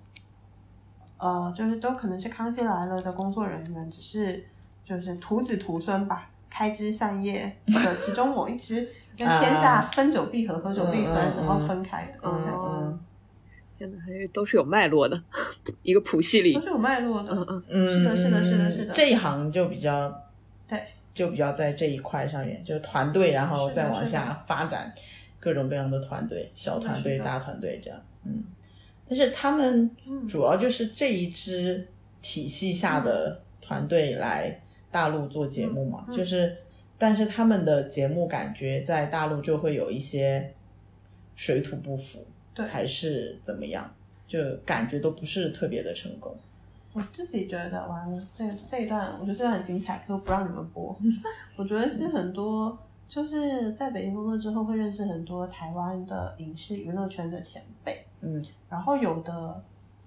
S3: 呃，就是都可能是《康熙来了》的工作人员，只是就是徒子徒孙吧，开枝散叶的其中某一支，[laughs] 跟天下分久必合，合久必分，然后分开的，
S4: 嗯嗯。
S2: 天哪，还是都是有脉络的，[laughs] 一个谱系里。
S3: 都。是有脉络的，
S2: 嗯嗯，
S4: 嗯，
S3: 是的是的是的是的。
S4: 这一行就比较
S3: 对，
S4: 就比较在这一块上面，就是团队，然后再往下发展各种各样的团队，小团队、大团队这样。嗯，但是他们
S3: 嗯。
S4: 主要就是这一支体系下的团队来大陆做节目嘛，就是，但是他们的节目感觉在大陆就会有一些水土不服，
S3: 对。
S4: 还是怎么样，就感觉都不是特别的成功。
S3: 我自己觉得完了，这个这一段我觉得这段很精彩，可我不让你们播。[laughs] 我觉得是很多就是在北京工作之后，会认识很多台湾的影视娱乐圈的前辈，
S4: 嗯
S3: 然后有的。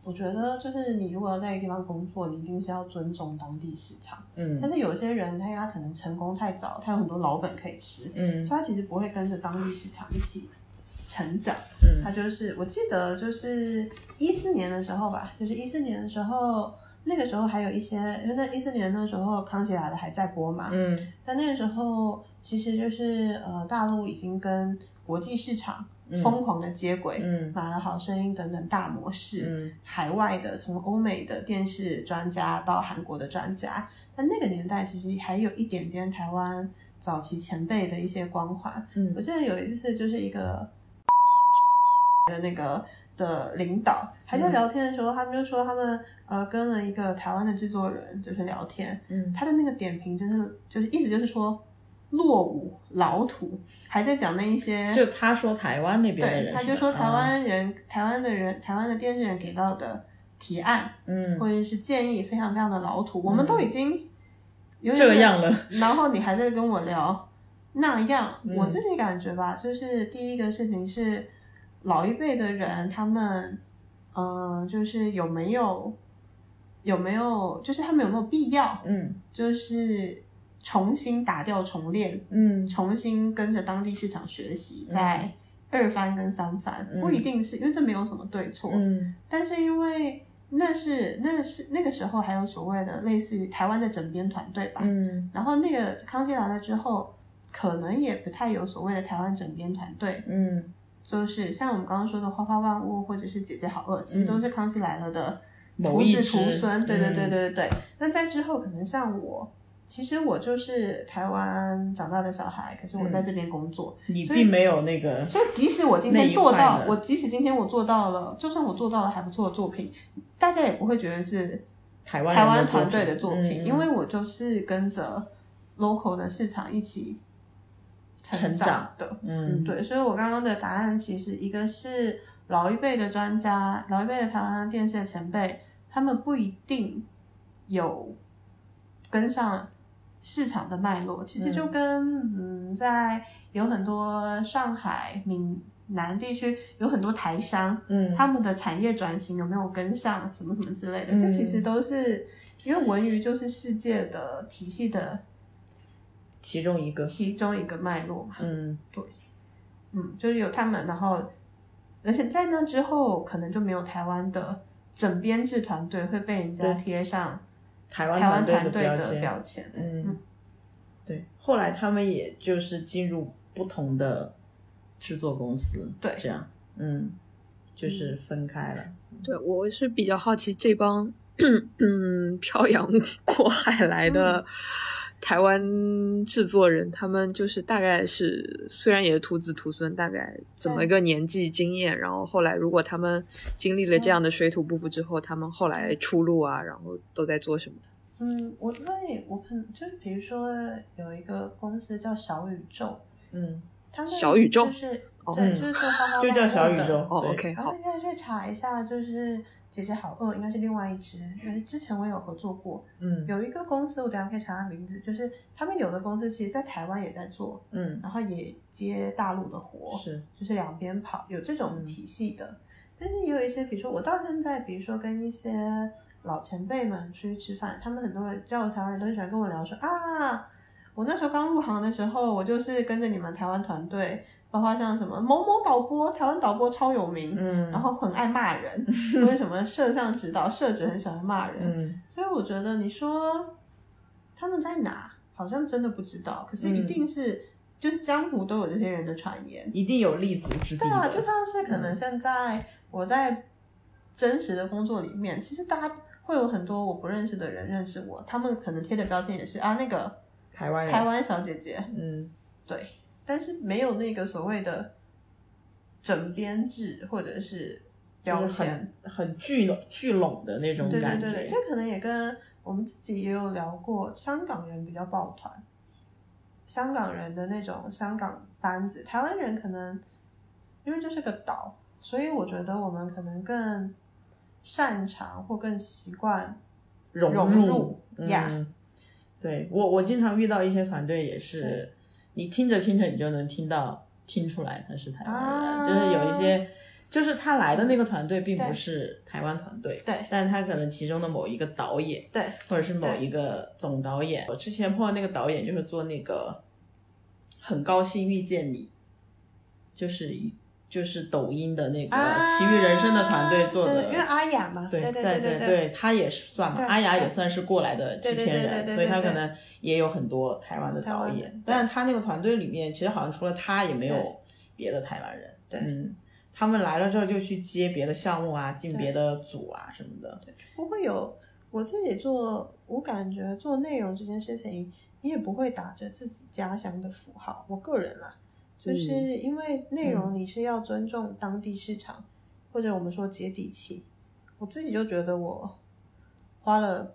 S3: 我觉得就是你如果要在一个地方工作，你一定是要尊重当地市场。
S4: 嗯
S3: 但是有些人他他可能成功太早，他有很多老本可以吃，
S4: 嗯
S3: 所以他其实不会跟着当地市场一起成长。嗯。他
S4: 嗯
S3: 就是我记得就是一四年的时候吧，就是一四年的时候，那个时候还有一些，因为那一四年的时候《康熙来了》还在播嘛，
S4: 嗯。
S3: 但那个时候其实就是呃大陆已经跟国际市场
S4: 嗯。
S3: 疯狂的接轨，
S4: 嗯。
S3: 买了《好声音》等等大模式，
S4: 嗯。
S3: 海外的从欧美的电视专家到韩国的专家，但那个年代其实还有一点点台湾早期前辈的一些光环，我
S4: 嗯
S3: 记得有一次就是一个的那个的领导还在聊天的时候，他们就说他们呃跟了一个台湾的制作人就是聊天，
S4: 嗯。
S3: 他的那个点评就是就是意思就是说落伍老土，还在讲那一些
S4: 就他说台湾那边的
S3: 对，
S4: 人，
S3: 他就说台湾人、台湾的人、台湾的电视人给到的提案
S4: 嗯。
S3: 或者是建议非常非常的老土，我们都已经有点
S4: 这样了，[laughs]
S3: 然后你还在跟我聊那样，
S4: 嗯。
S3: 我自己感觉吧，就是第一个事情是老一辈的人，他们嗯、呃就是有没有有没有，就是他们有没有必要，
S4: 嗯。
S3: 就是重新打掉重练，
S4: 嗯。
S3: 重新跟着当地市场学习，在二番跟三番，
S4: 嗯。
S3: 不一定是因为这没有什么对错，
S4: 嗯。
S3: 但是因为那是那是那个时候还有所谓的类似于台湾的整编团队吧，
S4: 嗯。
S3: 然后那个康熙来了之后，可能也不太有所谓的台湾整编团队，
S4: 嗯
S3: 就是像我们刚刚说的花花万物或者是姐姐好饿，其实都是康熙来了的徒子徒孙，对对对
S4: 嗯。
S3: 对对对。那在之后，可能像我，其实我就是台湾长大的小孩，可是我在这边工作，
S4: 你并没有那个，
S3: 所以即使我今天做到我即使今天我做到了，就算我做到了还不错的作品，大家也不会觉得是
S4: 台湾
S3: 台湾团队的作品，
S4: 嗯
S3: 因为我就是跟着 local 的市场一起
S4: 成
S3: 长
S4: 长
S3: 的。
S4: 嗯。
S3: 对，所以我刚刚的答案其实一个是老一辈的专家，老一辈的台湾电视的前辈，他们不一定有跟上市场的脉络，其实就
S4: 嗯。
S3: 跟嗯在有很多上海、闽南地区有很多台商，
S4: 嗯。
S3: 他们的产业转型有没有跟上，什么什么之类的，
S4: 嗯
S3: 这其实都是因为文娱就是世界的体系的
S4: 其中一个，
S3: 其中一个脉络嘛。
S4: 嗯。对。
S3: 嗯，就是有他们，然后而且在那之后，可能就没有台湾的整编制团队会被人家贴上
S4: 台湾
S3: 台湾团队的
S4: 标签，
S3: 标签。
S4: 嗯。
S3: 嗯，
S4: 对，后来他们也就是进入不同的制作公司，
S3: 对。
S4: 这样，嗯，就是分开了，
S2: 对，我是比较好奇这帮嗯漂洋过海来的台湾制作人，他们就是大概是虽然也是徒子徒孙，大概怎么一个年纪经验，然后后来如果他们经历了这样的水土不服之后，他们后来出路啊，然后都在做什么？
S3: 嗯，我会我可能就是比如说有一个公司叫小宇宙，
S4: 嗯，
S3: 他们
S2: 小宇宙
S3: 就是
S2: 哦
S3: 对，
S4: 嗯
S3: 就是做花花
S4: 就叫小宇宙，
S2: 哦，OK，好
S3: 然后，现在去查一下，就是姐姐好饿，应该是另外一支，因为之前我有合作过，
S4: 嗯。
S3: 有一个公司，我等下可以查下名字，就是他们有的公司其实在台湾也在做，
S4: 嗯，
S3: 然后也接大陆的活，
S4: 是，
S3: 就是两边跑，有这种
S4: 嗯。
S3: 体系的。但是也有一些，比如说我到现在，比如说跟一些老前辈们出去吃饭，他们很多人叫我台湾人都喜欢跟我聊说啊，我那时候刚入行的时候，我就是跟着你们台湾团队，包括像什么某某导播，台湾导播超有名，
S4: 嗯，
S3: 然后很爱骂人，因为什么摄像指导、摄指很喜欢骂人，
S4: 嗯
S3: 所以我觉得你说他们在哪，好像真的不知道。可是一定是、就是江湖都有这些人的传言。
S4: 一定有立足之
S3: 对啊，就像是可能
S4: 嗯
S3: 现在我在真实的工作里面，其实大家会有很多我不认识的人认识我，他们可能贴的标签也是啊那个
S4: 台湾，
S3: 台湾小姐姐，
S4: 嗯，
S3: 对，但是没有那个所谓的整编制或者是标签
S4: 很。很聚拢聚拢的那种
S3: 对对
S4: 感觉。
S3: 对对，这可能也跟我们自己也有聊过，香港人比较抱团，香港人的那种香港班子，台湾人可能因为这是个岛，所以我觉得我们可能更擅长或更习惯
S4: 融
S3: 融
S4: 入
S3: 入呀
S4: 嗯，对我我经常遇到一些团队也是
S3: 对，
S4: 你听着听着你就能听到听出来他是台湾人，
S3: 啊
S4: 就是有一些。就是他来的那个团队并不是台湾团队，
S3: 对
S4: 但他可能其中的某一个导演，
S3: 对
S4: 或者是某一个总导演。我之前碰到那个导演就是做那个，很高兴遇见你，就是就是抖音的那个
S3: 啊
S4: 奇遇人生的团队做的，
S3: 对因为阿雅嘛，对对
S4: 在
S3: 对
S4: 在对，他也是算嘛，阿雅也算是过来的制片人，所以他可能也有很多台湾的导演但是他那个团队里面其实好像除了他也没有别的台湾人，
S3: 对。
S4: 嗯，他们来了之后就去接别的项目啊，进别的组啊什么的，
S3: 不会有我自己做，我感觉做内容这件事情，你也不会打着自己家乡的符号。我个人啦，就是
S4: 嗯
S3: 因为内容你是要尊重当地市场，或者我们说接地气。我自己就觉得我花了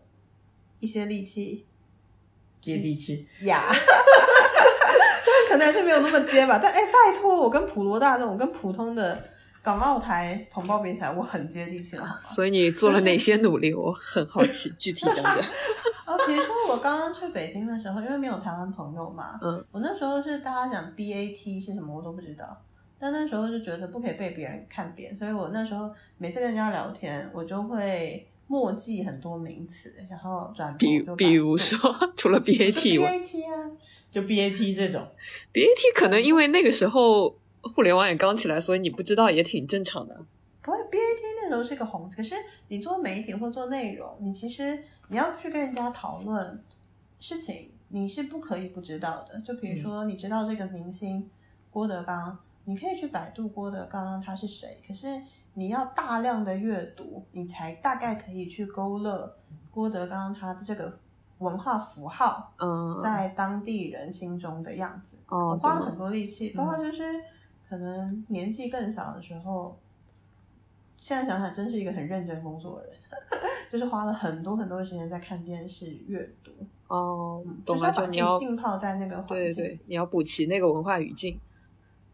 S3: 一些力气
S4: 接地气。
S3: 呀，[laughs] 虽然可能还是没有那么接吧，但哎，拜托，我跟普罗大众，我跟普通的港澳台同胞比起来，我很接地气了。
S2: 所以你做了哪些努力？我很好奇，具体讲讲。
S3: 啊，[laughs] 比如说我刚刚去北京的时候，因为没有台湾朋友嘛，
S2: 嗯，
S3: 我那时候是大家讲 BAT 是什么我都不知道，但那时候就觉得不可以被别人看扁，所以我那时候每次跟人家聊天，我就会默记很多名词，然后转头
S2: 比
S3: 就
S2: 比如说，除了 [laughs] BAT 外
S3: BAT 啊，
S4: 就 BAT 这种
S2: ，，BAT 可能因为那个时候互联网也刚起来，所以你不知道也挺正常的。
S3: 不会 BAT 那时候是个红词，可是你做媒体或做内容，你其实你要去跟人家讨论事情，你是不可以不知道的。就比如说，你知道这个明星郭德纲，你可以去百度郭德纲他是谁，可是你要大量的阅读，你才大概可以去勾勒郭德纲他的这个文化符号
S2: 嗯，
S3: 在当地人心中的样子。我
S2: 哦，
S3: 花了很多力气，包括就是可能年纪更小的时候，现在想想真是一个很认真工作的人，[laughs] 就是花了很多很多时间在看电视、阅读，
S2: 哦，
S3: 嗯
S2: 懂了，
S3: 就
S2: 你要
S3: 浸泡在那个环境，
S2: 对对，你要补齐那个文化语境。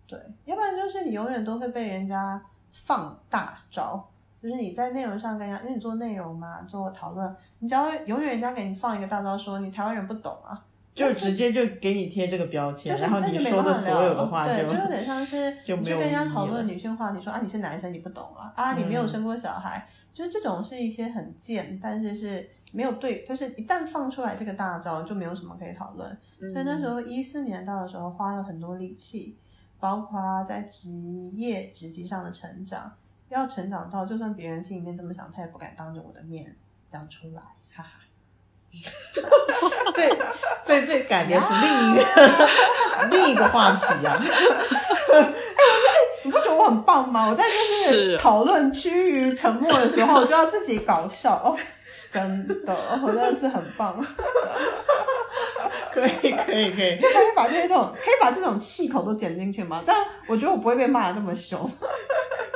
S3: 对要不然就是你永远都会被人家放大招。就是你在内容上跟人家，因为你做内容嘛，做讨论，你只要永远人家给你放一个大招，说你台湾人不懂啊，
S4: 就直接就给你贴这个标签，
S3: 就是
S4: 然后
S3: 这就没
S4: 你说的
S3: 办法聊
S4: 所有的话
S3: 对，
S4: 就
S3: 就有点像是 [laughs] 你去跟人家讨论女性话题，说啊你是男生你不懂啊，啊你没有
S4: 嗯
S3: 生过小孩，就是这种是一些很贱，但是是没有对，就是一旦放出来这个大招，就没有什么可以讨论。所以那时候一四年到的时候，花了很多力气，包括在职业职级上的成长，要成长到就算别人心里面这么想，他也不敢当着我的面讲出来。[laughs]
S4: 这这这感觉是另一个另一个话题啊呀、
S3: 你不觉得我很棒吗？我在就是
S2: 是
S3: 讨论趋于沉默的时候，[laughs] 就要自己搞笑哦，真的，我真的是很棒，[laughs]
S4: 可以可以可以，
S3: 可以把这种可以把这种气口都剪进去吗？这样我觉得我不会被骂的这么凶。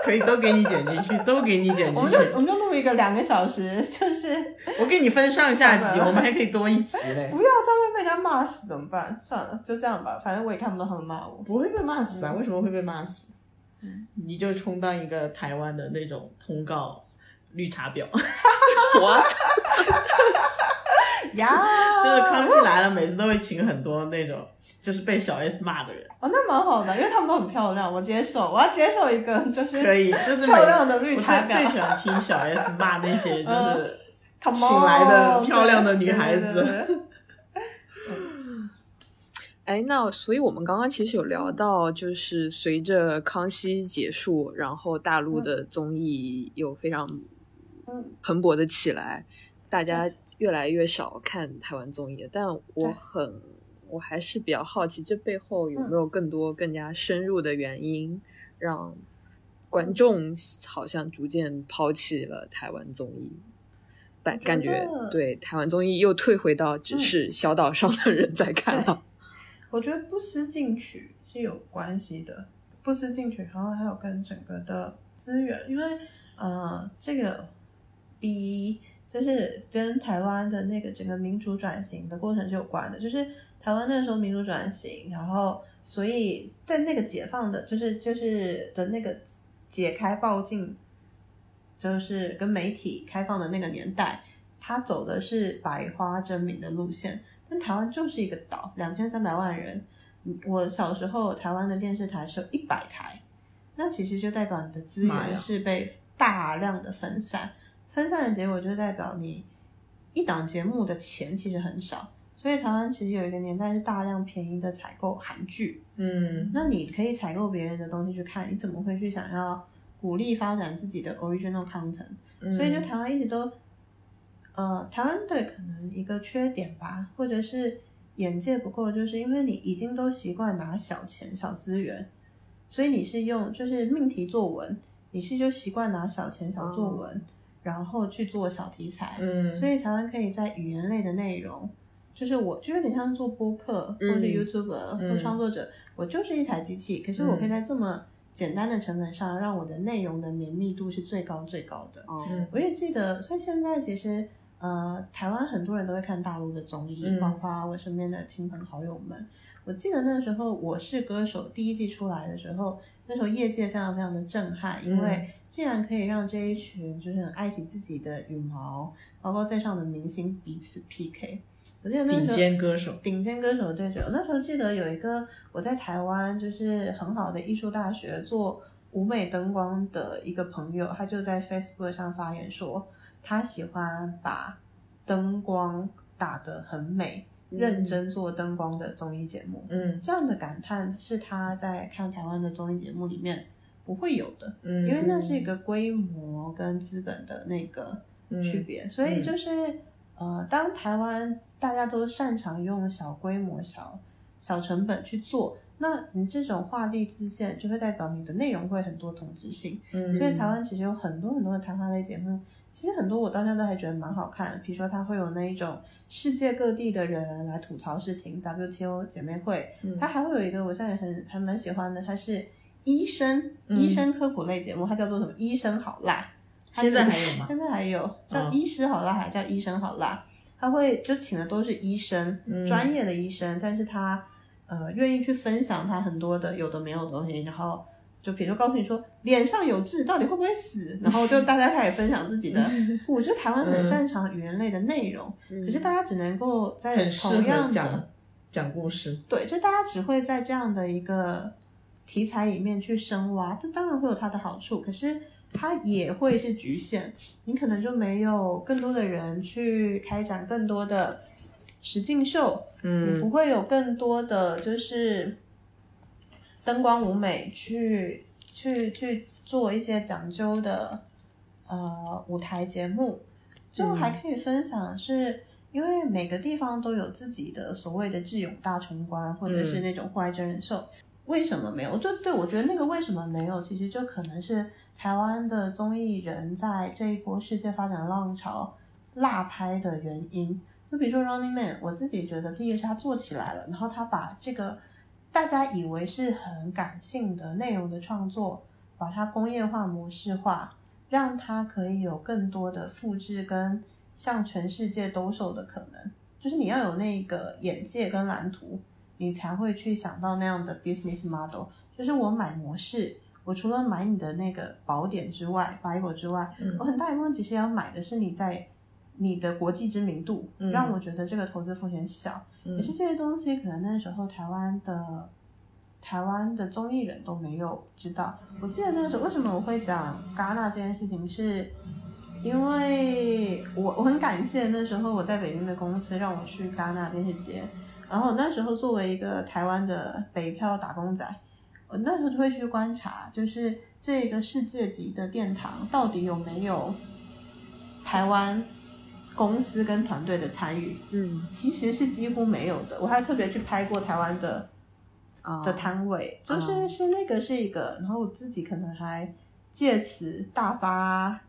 S4: 可以都给你剪进去，[laughs] 都给你剪进去我们。
S3: 就我们就录一个两个小时，就是
S4: 我给你分上下集，我们还可以多一集嘞
S3: 不。要这样会被人家骂死怎么办？算了，就这样吧，反正我也看不到他们骂我。
S4: 不会被骂死啊？为什么会被骂死？
S3: 嗯
S4: 你就充当一个台湾的那种通告绿茶婊，[laughs]
S2: 我
S3: 呀，[laughs]
S4: 就是康熙来了，每次都会请很多那种就是被小 S 骂的人。
S3: 哦，那蛮好的，因为他们都很漂亮，我接受，我要接受一个就是
S4: 可以，就是每
S3: 漂亮的绿茶
S4: 我最喜欢听小 S 骂那些就是请来的漂亮的女孩子。[laughs]
S2: 哎，那所以我们刚刚其实有聊到，就是随着康熙结束，然后大陆的综艺有非常
S3: 嗯
S2: 蓬勃的起来，大家越来越少看台湾综艺。但我很，我还是比较好奇，这背后有没有更多更加深入的原因，让观众好像逐渐抛弃了台湾综艺。感感觉对台湾综艺又退回到只
S3: 嗯
S2: 是小岛上的人在看了。
S3: 我觉得不思进取是有关系的，不思进取，然后还有跟整个的资源，因为呃，这个比就是跟台湾的那个整个民主转型的过程是有关的，就是台湾那时候民主转型，然后所以在那个解放的，就是就是的那个解开报禁，就是跟媒体开放的那个年代，他走的是百花争鸣的路线。但台湾就是一个岛，两千三百万人。嗯我小时候台湾的电视台是有一百台，那其实就代表你的资源是被大量的分散，分散的结果就代表你一档节目的钱其实很少。所以台湾其实有一个年代是大量便宜的采购韩剧，
S4: 嗯
S3: 那你可以采购别人的东西去看，你怎么会去想要鼓励发展自己的 original content？
S4: 嗯
S3: 所以就台湾一直都，呃，台湾的可能一个缺点吧，或者是眼界不够，就是因为你已经都习惯拿小钱、小资源，所以你是用就是命题作文，你是就习惯拿小钱、小作文，然后去做小题材，
S4: 嗯，
S3: 所以台湾可以在语言类的内容，就是我就有点像做播客或者
S2: 嗯
S3: YouTuber
S4: 嗯
S3: 或创作者，我就是一台机器，可是我可以在这么简单的成本上，让我的内容的绵密度是最高最高的。
S2: 哦
S4: 嗯
S3: 我也记得，所以现在其实呃，台湾很多人都会看大陆的综艺，
S4: 嗯
S3: 包括我身边的亲朋好友们。我记得那时候《我是歌手》第一季出来的时候，那时候业界非常非常的震撼，因
S4: 嗯
S3: 为竟然可以让这一群就是很爱惜自己的羽毛，包括在上的明星彼此 PK。我记得那时候
S4: 顶尖歌手，
S3: 顶尖歌手对决。我那时候记得有一个我在台湾就是很好的艺术大学做舞美灯光的一个朋友，他就在 Facebook 上发言说，他喜欢把灯光打得很美，
S2: 嗯
S3: 认真做灯光的综艺节目。
S4: 嗯。
S3: 这样的感叹是他在看台湾的综艺节目里面不会有的，
S4: 嗯，
S3: 因为那是一个规模跟资本的那个区别，所以就是、呃，当台湾大家都擅长用小规模、小小成本去做，那你这种画地自限，就会代表你的内容会很多同质性。
S4: 嗯，
S3: 所以台湾其实有很多很多的谈话类节目，其实很多我到现在都还觉得蛮好看的。比如说，它会有那一种世界各地的人来吐槽事情，WTO 姐妹会，
S4: 嗯
S3: 它还会有一个我现在也很还蛮喜欢的，它是医生
S4: 嗯
S3: 医生科普类节目，它叫做什么？医生好辣。它
S4: 现在
S3: 是
S4: 还有吗
S3: 现在还有叫
S4: 哦
S3: 医师好辣，还叫医生好辣。他会就请的都是医生，
S4: 嗯
S3: 专业的医生，但是他呃愿意去分享他很多的有的没有的东西，然后就比如说告诉你说脸上有痣到底会不会死，然后就大家开始分享自己的。[laughs] 我觉得台湾很擅长语言类的内容，可是大家只能够在同样的
S4: 讲讲故事，
S3: 对，就大家只会在这样的一个题材里面去深挖，这当然会有它的好处，可是它也会是局限，你可能就没有更多的人去开展更多的实境秀，嗯你不
S4: 嗯
S3: 会有更多的就是灯光舞美去去去做一些讲究的呃舞台节目，就还可以分享是。因为每个地方都有自己的所谓的智勇大冲关，或者是那种户外真人秀，为什么没有？就对我觉得那个为什么没有，其实就可能是台湾的综艺人在这一波世界发展浪潮落拍的原因。就比如说 Running Man，我自己觉得第一个是他做起来了，然后他把这个大家以为是很感性的内容的创作，把它工业化、模式化，让它可以有更多的复制跟向全世界兜售的可能。就是你要有那个眼界跟蓝图，你才会去想到那样的 business model。就是我买模式，我除了买你的那个宝典之外，Bible 之外，
S4: 嗯
S3: 我很大一部分其实要买的是你在你的国际知名度，
S4: 嗯
S3: 让我觉得这个投资风险小。可是这些东西可能那时候台湾的台湾的综艺人都没有知道。我记得那个时候为什么我会讲戛纳这件事情，是因为我我很感谢那时候我在北京的公司让我去戛纳电视节，然后那时候作为一个台湾的北漂打工仔，我那时候就会去观察，就是这个世界级的殿堂到底有没有台湾公司跟团队的参与，
S2: 嗯
S3: 其实是几乎没有的。我还特别去拍过台湾的
S2: 啊
S3: 的摊位，就是
S2: 哦
S3: 是那个是一个，然后我自己可能还借此大发，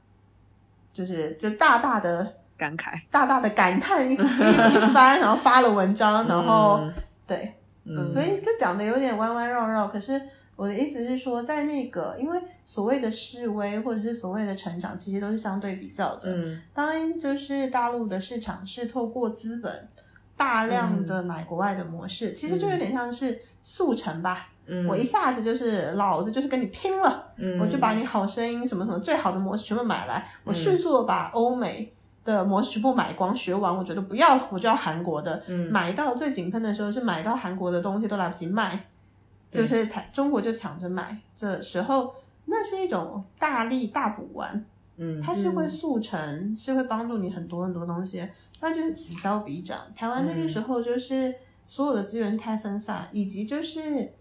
S3: 就是就大大的
S2: 感慨。
S3: 大大的感叹一一 [laughs] 一番，然后发了文章，然后、
S4: 嗯
S3: 对，
S4: 嗯，
S3: 所以就讲的有点弯弯绕绕。可是我的意思是说，在那个因为所谓的示威或者是所谓的成长，其实都是相对比较的。
S4: 嗯
S3: 当然，就是大陆的市场是透过资本大量的买国外的模式，其实就有点像是速成吧。
S4: 嗯，
S3: 我一下子就是老子就是跟你拼了，
S4: 嗯
S3: 我就把你好声音什么什么最好的模式全部买来，我迅速的把欧美的模式全部买光学完，我觉得不要了，我就要韩国的。
S4: 嗯
S3: 买到最井喷的时候是买到韩国的东西都来不及卖，
S4: 对
S3: 就是台中国就抢着买，这时候那是一种大力大补丸，
S4: 嗯
S3: 它是会速成，是会帮助你很多很多东西，那就是此消彼长。台湾那个时候就是所有的资源太分散，以及就是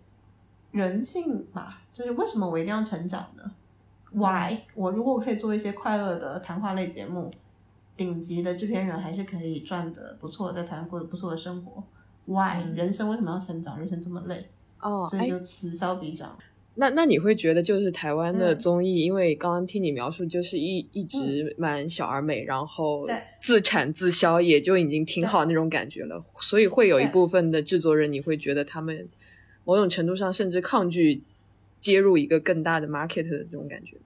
S3: 人性嘛，就是为什么我一定要成长呢？Why？我如果可以做一些快乐的谈话类节目，顶级的制片人还是可以赚的不错，在台湾过得不错的生活。Why？、
S4: 嗯
S3: 人生为什么要成长？人生这么累，
S2: 哦，哎
S3: 所以，就此消彼长。
S2: 那那你会觉得就是台湾的
S3: 嗯
S2: 综艺，因为刚刚听你描述，就是一一直蛮小而美，然后自产自销，也就已经挺好那种感觉了。所以会有一部分的制作人，你会觉得他们某种程度上甚至抗拒接入一个更大的 market 的这种感觉。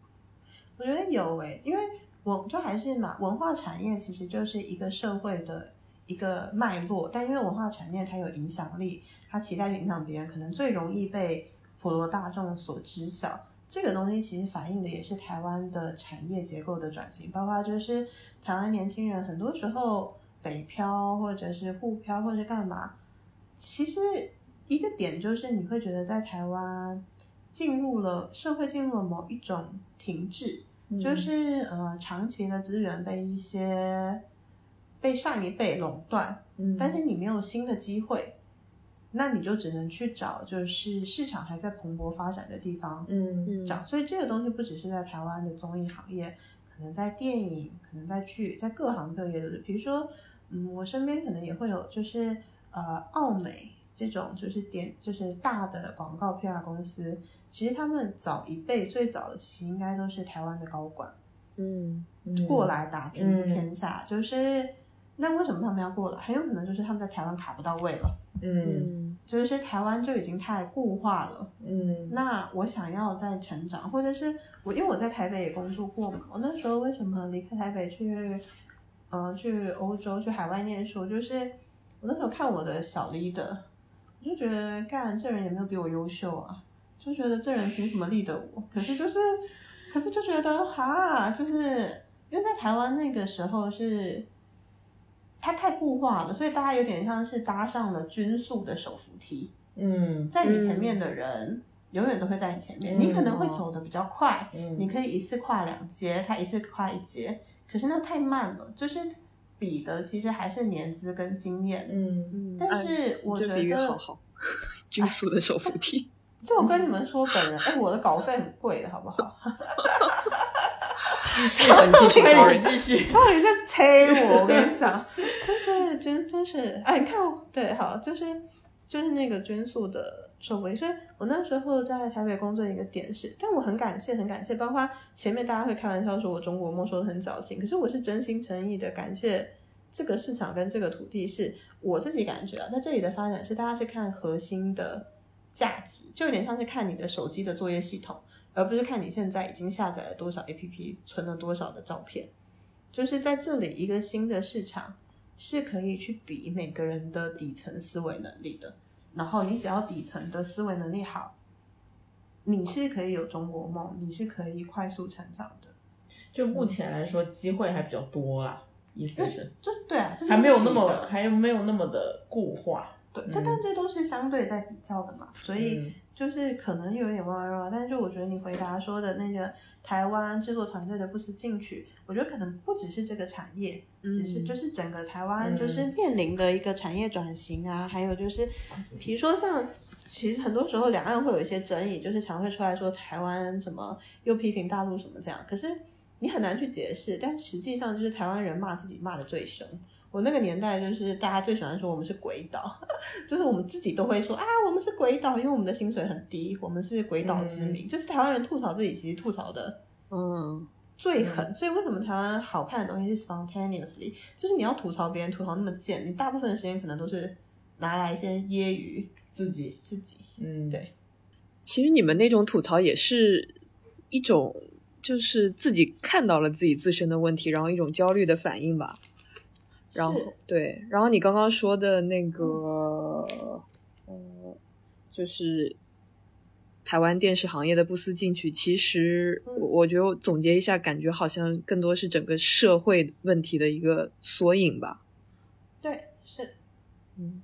S3: 我觉得有诶、因为我就还是嘛，文化产业其实就是一个社会的一个脉络，但因为文化产业它有影响力，它期待去影响别人，可能最容易被普罗大众所知晓。这个东西其实反映的也是台湾的产业结构的转型，包括就是台湾年轻人很多时候北漂或者是沪漂或者是干嘛，其实一个点就是你会觉得在台湾进入了社会进入了某一种停滞，就是呃长期的资源被一些被上一辈垄断，
S4: 嗯
S3: 但是你没有新的机会，那你就只能去找就是市场还在蓬勃发展的地方
S4: 嗯
S2: 嗯
S3: 找。所以这个东西不只是在台湾的综艺行业，可能在电影，可能在剧，在各行各业都是。比如说，嗯，我身边可能也会有就是呃奥美这种就是点就是大的广告 PR 公司，其实他们早一辈最早的其实应该都是台湾的高管。
S2: 嗯
S3: 过来打拼
S4: 嗯
S3: 天下，就是那为什么他们要过来？很有可能就是他们在台湾卡不到位了，
S4: 嗯
S2: 嗯
S3: 就是台湾就已经太固化了。
S4: 嗯
S3: 那我想要再成长，或者是我因为我在台北也工作过嘛，我那时候为什么离开台北去，呃，去欧洲去海外念书，就是我那时候看我的小 leader，我就觉得干这人也没有比我优秀啊，就觉得这人凭什么 lead 我？可是就是，可是就觉得哈，就是因为在台湾那个时候是。它太固化了，所以大家有点像是搭上了均速的手扶梯。
S4: 嗯
S3: 在你前面的人、永远都会在你前面，
S4: 嗯
S3: 你可能会走得比较快，
S4: 嗯
S3: 你可以一次跨两阶，他一次跨一阶，可是那太慢了，就是比的其实还是年资跟经验。
S4: 嗯
S2: 嗯，
S3: 但是我觉
S2: 这比喻
S3: 得
S2: 好好，[laughs] 均速的手扶梯。
S3: 就我跟你们说，本人哎，我的稿费很贵的，好不好？[laughs]
S4: 继续
S2: 好你继续 [laughs]
S4: 可以
S2: sorry
S4: 继续
S3: 然后你在催我，我跟你讲，就是真真是，哎，你看，对，好，就是就是那个军速的收回，所以我那时候在台北工作一个点是，但我很感谢，很感谢，包括前面大家会开玩笑说我中国梦说的很矫情，可是我是真心诚意的感谢这个市场跟这个土地，是我自己感觉啊，在这里的发展是大家是看核心的价值，就有点像是看你的手机的作业系统。而不是看你现在已经下载了多少 APP，存了多少的照片。就是在这里一个新的市场是可以去比每个人的底层思维能力的。然后你只要底层的思维能力好，你是可以有中国梦，你是可以快速成长的。
S4: 就目前来说，机会还比较多啦，意思是
S3: 这对啊，这
S4: 还没有那么还没有那么的固化。
S3: 对，这但这都是相对在比较的嘛，所以。
S4: 嗯
S3: 就是可能有点弯弯绕绕，但是就我觉得你回答说的那个台湾制作团队的不思进取，我觉得可能不只是这个产业，只是
S2: 嗯
S3: 就是整个台湾
S4: 嗯
S3: 就是面临的一个产业转型啊，还有就是比如说像。其实很多时候两岸会有一些争议，就是常会出来说台湾什么又批评大陆什么这样，可是你很难去解释。但实际上就是台湾人骂自己骂的最凶。我那个年代就是大家最喜欢说我们是鬼岛，[laughs] 就是我们自己都会说啊，我们是鬼岛，因为我们的薪水很低，我们是鬼岛之民。就是台湾人吐槽自己，其实吐槽的
S2: 嗯
S3: 最狠。所以为什么台湾好看的东西是 spontaneously，就是你要吐槽别人吐槽那么贱，你大部分的时间可能都是拿来先揶揄
S4: 自己，
S3: 自己。
S4: 嗯，
S3: 对
S2: 其实你们那种吐槽也是一种，就是自己看到了自己自身的问题，然后一种焦虑的反应吧。然后对，然后你刚刚说的那个，呃，就是台湾电视行业的不思进取，其实
S3: 嗯
S2: 我我觉得我总结一下，感觉好像更多是整个社会问题的一个缩影吧。
S3: 对是，
S2: 嗯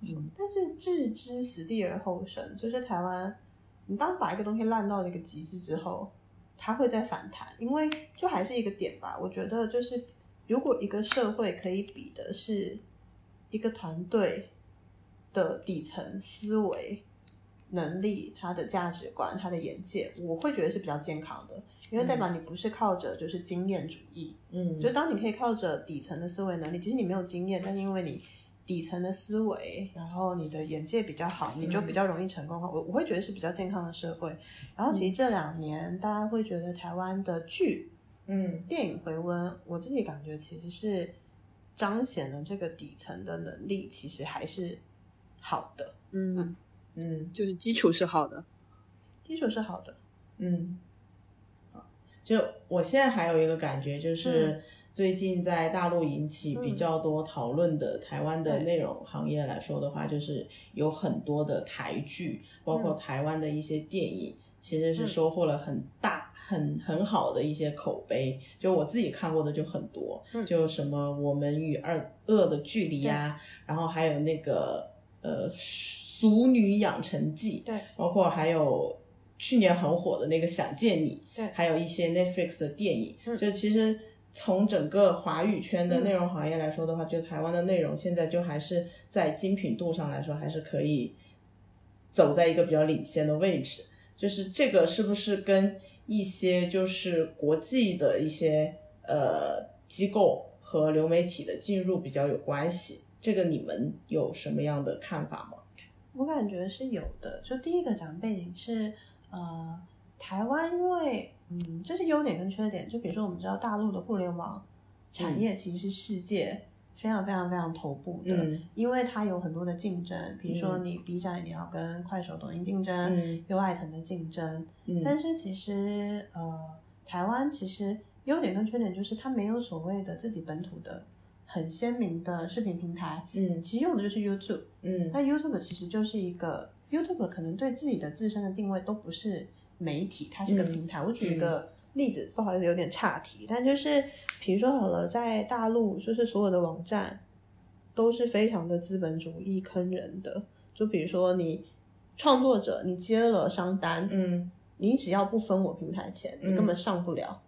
S4: 嗯
S3: 但是置之死地而后生，就是台湾，你当把一个东西烂到了一个极致之后，它会再反弹，因为就还是一个点吧。我觉得就是，如果一个社会可以比的是一个团队的底层思维能力、他的价值观、他的眼界，我会觉得是比较健康的，因为代表你不是靠着就是经验主义，
S4: 嗯，
S3: 就当你可以靠着底层的思维能力，其实你没有经验，但是因为你底层的思维，然后你的眼界比较好，你就比较容易成功我我会觉得是比较健康的社会。然后其实这两年大家会觉得台湾的剧、
S4: 嗯。
S3: 电影回温，我自己感觉其实是彰显了这个底层的能力，其实还是好的，
S2: 嗯，
S4: 嗯。
S2: 就是基础是好的。
S3: 基础是好的。
S4: 嗯，好就我现在还有一个感觉，就是最近在大陆引起比较多讨论的台湾的内容行业来说的话，就是有很多的台剧，包括
S3: 嗯。
S4: 台湾的一些电影，其实是
S3: 嗯。
S4: 收获了很大。很很好的一些口碑，就我自己看过的就很多，
S3: 嗯。
S4: 就什么我们与二恶的距离啊，然后还有那个呃《俗女养成记》，
S3: 对
S4: 包括还有去年很火的那个《想见你》，
S3: 对
S4: 还有一些 Netflix 的电影，
S3: 嗯。
S4: 就其实从整个华语圈的
S3: 嗯。
S4: 内容行业来说的话，就台湾的内容现在就还是在精品度上来说，还是可以走在一个比较领先的位置。就是这个是不是跟一些就是国际的一些呃机构和流媒体的进入比较有关系？这个你们有什么样的看法吗？
S3: 我感觉是有的。就第一个讲背景是，呃，台湾因为，嗯，这是优点跟缺点。就比如说，我们知道大陆的互联网产业其实是世界非常非常非常头部的，
S4: 嗯
S3: 因为它有很多的竞争。比如说，
S4: 嗯
S3: 你 B 站你要跟快手、抖音竞争，
S4: 嗯
S3: 优爱腾的竞争。
S4: 嗯
S3: 但是其实，呃，台湾其实优点跟缺点就是它没有所谓的自己本土的很鲜明的视频平台，
S4: 嗯
S3: 其实用的就是 YouTube。
S4: 嗯
S3: 那 YouTube 其实就是一个 YouTube 可能对自己的自身的定位都不是媒体，它是个
S4: 嗯
S3: 平台。我举一个例子，不好意思有点岔题，但就是比如说好了，在大陆就是所有的网站都是非常的资本主义坑人的。就比如说你创作者你接了商单，
S4: 嗯，
S3: 你只要不分我平台钱，你根本上不了。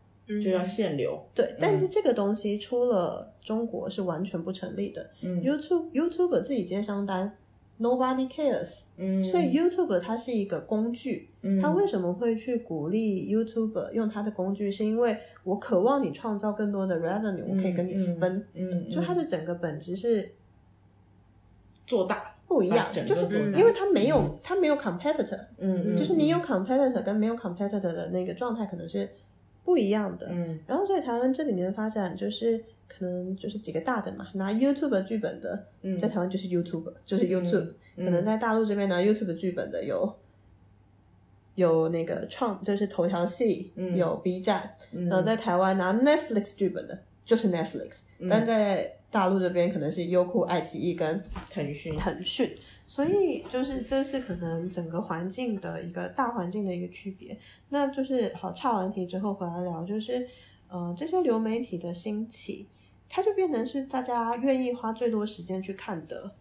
S4: 就要限流。
S3: 对，但是这个东西出了中国是完全不成立的。
S4: 嗯
S3: YouTube YouTube 自己接商单，Nobody cares。
S4: 嗯，
S3: 所以 YouTube 它是一个工具，
S4: 嗯
S3: 它为什么会去鼓励 YouTube 用它的工具？是因为我渴望你创造更多的 revenue，我可以跟你分。
S4: 嗯，
S3: 就它的整个本质是
S4: 做大，
S3: 不一样就是
S4: 做大
S3: 因为它没有它没有 competitor，
S4: 嗯，
S3: 就是你有 competitor 跟没有 competitor 的那个状态可能是不一样的。
S4: 嗯
S3: 然后所以台湾这几年的发展就是可能就是几个大的嘛，拿 YouTube 剧本的，
S4: 嗯。
S3: 在台湾就是 YouTube，就是 YouTube。可能在大陆这边拿 YouTube 剧本的有有那个创，就是头条系，
S4: 嗯。
S3: 有 B 站，
S4: 嗯。
S3: 然后在台湾拿 Netflix 剧本的就是 Netflix，、
S4: 嗯。
S3: 但在大陆这边可能是优酷、爱奇艺跟
S4: 腾讯，
S3: 腾讯，所以就是这是可能整个环境的一个大环境的一个区别。那就是好岔完题之后回来聊，就是呃这些流媒体的兴起，它就变成是大家愿意花最多时间去看的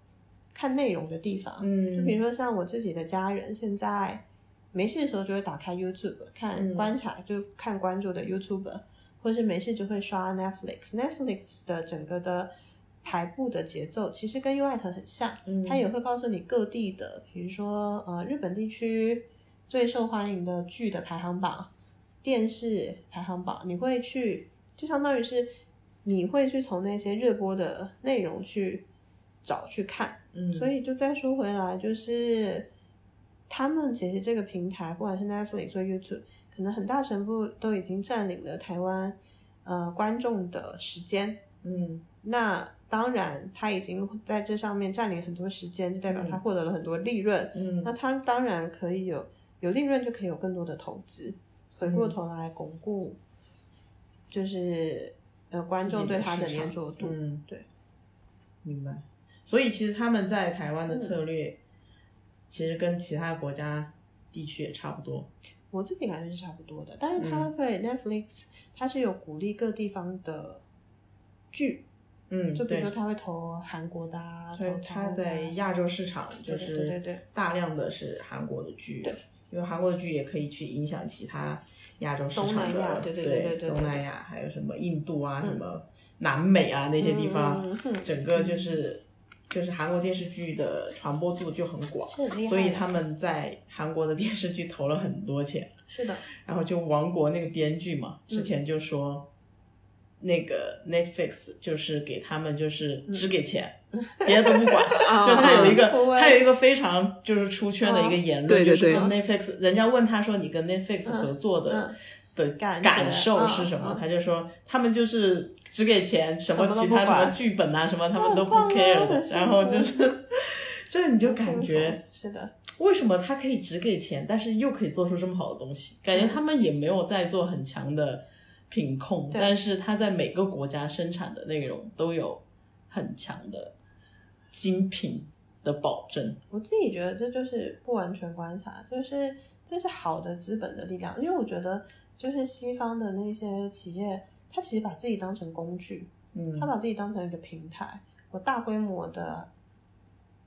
S3: 看内容的地方。
S4: 嗯，
S3: 就比如说像我自己的家人，现在没事的时候就会打开 YouTube 看、
S4: 嗯
S3: 观察，就看关注的 YouTuber，或是没事就会刷 Netflix。Netflix 的整个的排布的节奏其实跟 u i t 很像，
S4: 嗯
S3: 它也会告诉你各地的，比如说呃日本地区最受欢迎的剧的排行榜、电视排行榜，你会去，就相当于是你会去从那些热播的内容去找去看。
S4: 嗯，
S3: 所以就再说回来，就是他们其实这个平台，不管是 Netflix 或 YouTube，可能很大程度都已经占领了台湾呃观众的时间。
S4: 嗯
S3: 那当然，他已经在这上面占领很多时间，就代表他获得了很多利润。
S4: 嗯
S3: 那他当然可以有有利润，就可以有更多的投资，回过头来巩固，就是呃观众对他的粘着度。
S4: 嗯，
S3: 对，
S4: 明白。所以其实他们在台湾的策略，其实跟其他国家地区也差不多。
S3: 我自己感觉是差不多的，但是他
S4: 嗯
S3: 会、Netflix 他是有鼓励各地方的剧，
S4: 嗯，
S3: 就比如说他会投韩国的啊，投
S4: 对，
S3: 台
S4: 它
S3: 湾的啊
S4: 在亚洲市场就
S3: 是对对
S4: 大量的是韩国的剧，
S3: 对，
S4: 因为韩国的剧也可以去影响其他亚洲市场
S3: 东南亚
S4: 的，
S3: 对对
S4: 对东南。亚还有什么印度啊，
S3: 嗯。
S4: 什么南美啊那些地方，整个就是就是韩国电视剧的传播度就很广，所以他们在韩国的电视剧投了很多钱，
S3: 是的，
S4: 然后就王国那个编剧嘛，
S3: 嗯。
S4: 之前就说。那个 Netflix 就是给他们就是只给钱，别的都不管。[laughs]
S2: 啊
S4: 就他有一个
S3: 嗯
S4: 他有一个非常就是出圈的一个言论，就是跟 Netflix，人家问他说你跟 Netflix
S3: 嗯。
S4: 合作的
S3: 嗯。
S4: 的
S3: 感
S4: 感受是什么他就说他们就是只给钱，什么其他什么剧本啊什么他们都不 care 的。然后就是。就是你就感觉
S3: 是的，
S4: 为什么他可以只给钱，但是又可以做出这么好的东西？感觉
S3: 嗯。
S4: 他们也没有在做很强的品控，但是它在每个国家生产的内容都有很强的精品的保证。
S3: 我自己觉得这就是不完全观察，就是这是好的资本的力量，因为我觉得就是西方的那些企业，它其实把自己当成工具，
S4: 嗯。
S3: 他把自己当成一个平台，我大规模的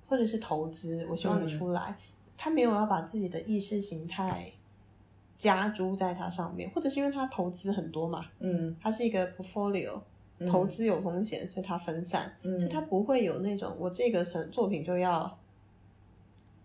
S3: 或者是投资，我希望你
S4: 嗯。
S3: 出来，他没有要把自己的意识形态加注在它上面，或者是因为他投资很多嘛，
S4: 嗯。
S3: 它是一个 portfolio，
S4: 嗯。
S3: 投资有风险，所以它分散，
S4: 嗯。
S3: 所以它不会有那种我这个成作品就要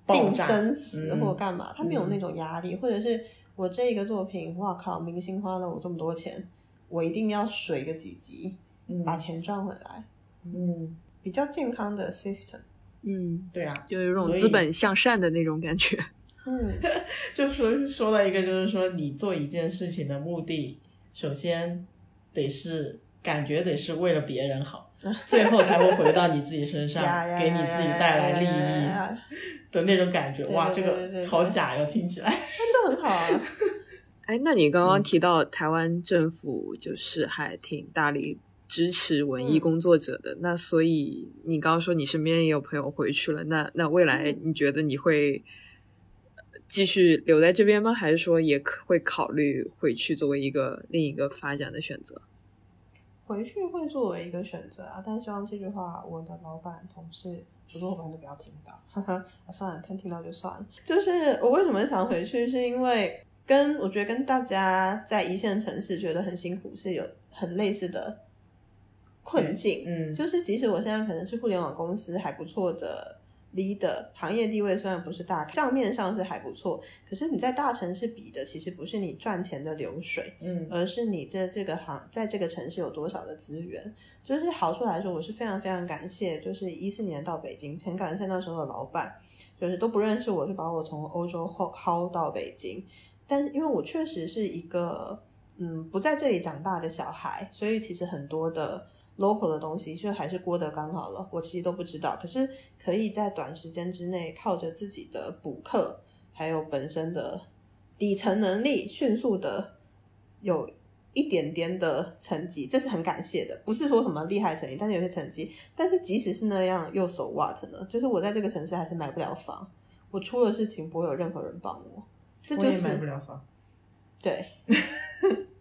S3: 定生死
S4: 嗯。
S3: 或干嘛，它没有那种压力，或者是我这个作品，哇靠，明星花了我这么多钱，我一定要水个几集，
S4: 嗯。
S3: 把钱赚回来，
S4: 嗯，
S3: 比较健康的 system。
S2: 嗯，
S4: 对啊，
S2: 就有一种资本向善的那种感觉。
S3: 嗯，[laughs]
S4: 就说说到一个，就是说你做一件事情的目的，首先得是感觉得是为了别人好，[laughs] 最后才会回到你自己身上给你自己带来利益 [laughs] 的那种感觉。哇，这个好假哟，听起来。
S3: 真的很好啊。
S2: 哎，那你刚刚
S4: 嗯
S2: 提到台湾政府就是还挺大力支持文艺
S3: 嗯
S2: 工作者的，那所以你刚刚说你身边也有朋友回去了，那那未来
S3: 嗯
S2: 你觉得你会呃继续留在这边吗？还是说也可会考虑回去作为一个另一个发展的选择？
S3: 回去会作为一个选择啊，但希望这句话我的老板、同事、合作伙伴都不要听到。哈哈，啊算了，他听到就算了。就是我为什么想回去，是因为跟我觉得跟大家在一线城市觉得很辛苦是有很类似的困境。
S4: 嗯，
S3: 就是即使我现在可能是互联网公司还不错的 leader，行业地位虽然不是大，账面上是还不错，可是你在大城市比的其实不是你赚钱的流水，
S4: 嗯
S3: 而是你在这个行在这个城市有多少的资源。就是好处来说，我是非常非常感谢，就是一四年到北京，很感谢那时候的老板，就是都不认识我，就把我从欧洲薅薅到北京。但因为我确实是一个嗯不在这里长大的小孩，所以其实很多的 local 的东西，就还是郭德纲好了，我其实都不知道。可是可以在短时间之内，靠着自己的补课，还有本身的底层能力，迅速的有一点点的成绩，这是很感谢的。不是说什么厉害成绩，但是有些成绩。但是即使是那样，又 so what 呢？就是我在这个城市还是买不了房，我出了事情不会有任何人帮我，这
S4: 我也
S3: 就是
S4: 买不了房。
S3: 对，[laughs]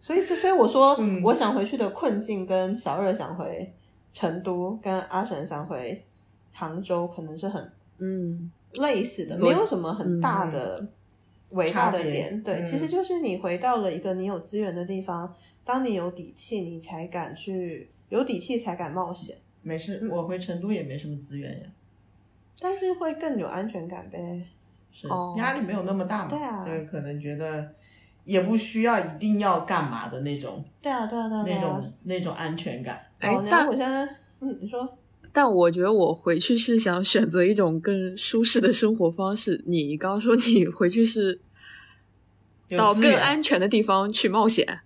S3: 所以就所以我说，
S4: 嗯。
S3: 我想回去的困境跟小二想回成都，跟阿神想回杭州，可能是很
S2: 嗯。
S3: 类似的，
S2: 逻
S3: 没有什么很大的伟大的点。对，
S4: 嗯
S3: 其实就是你回到了一个你有资源的地方，当你有底气，你才敢去有底气才敢冒险，
S4: 没事，
S3: 嗯。
S4: 我回成都也没什么资源呀，
S3: 但是会更有安全感呗。
S4: 是
S2: 哦。
S4: 压力没有那么大嘛？
S3: 对啊。
S4: 就可能觉得也不需要一定要干嘛的那种
S3: 对啊，对啊，对啊，
S4: 那种那种安全感。
S3: 哎，
S2: 但
S3: 我现在，嗯，你说，
S2: 但我觉得我回去是想选择一种更舒适的生活方式。你刚刚说你回去是到更安全的地方去冒险。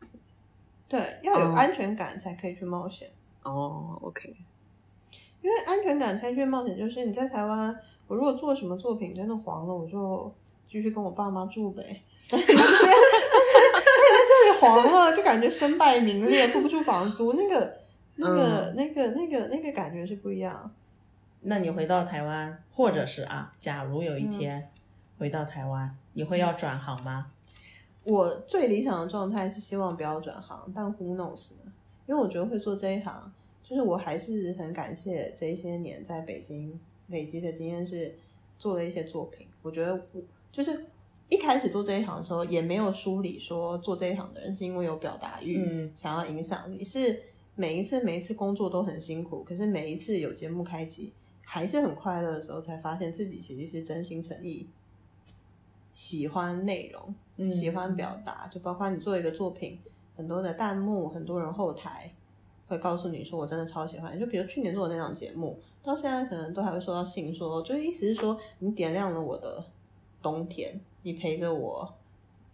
S3: 对，要有
S2: 哦
S3: 安全感才可以去冒险。
S2: 哦，OK，
S3: 因为安全感才去冒险，就是你在台湾，我如果做什么作品真的黄了，我就继续跟我爸妈住呗。[laughs] 黄了，就感觉身败名裂，付不出房租，那个、那个、那个、那个、那个感觉是不一样。
S4: 那你回到台湾，或者是啊，假如有
S3: 嗯
S4: 一天回到台湾，你会要转行吗？
S3: 我最理想的状态是希望不要转行，但 who knows 呢？因为我觉得会做这一行，就是我还是很感谢这一些年在北京累积的经验，是做了一些作品。我觉得我就是一开始做这一行的时候，也没有梳理说做这一行的人是因为有表达欲，
S4: 嗯
S3: 想要影响你，是每一次每一次工作都很辛苦，可是每一次有节目开机还是很快乐的时候，才发现自己其实是真心诚意喜欢内容。
S4: 嗯
S3: 喜欢表达，就包括你做一个作品，很多的弹幕，很多人后台会告诉你说我真的超喜欢。就比如去年做的那档节目，到现在可能都还会收到信说，就是意思是说你点亮了我的冬天，你陪着我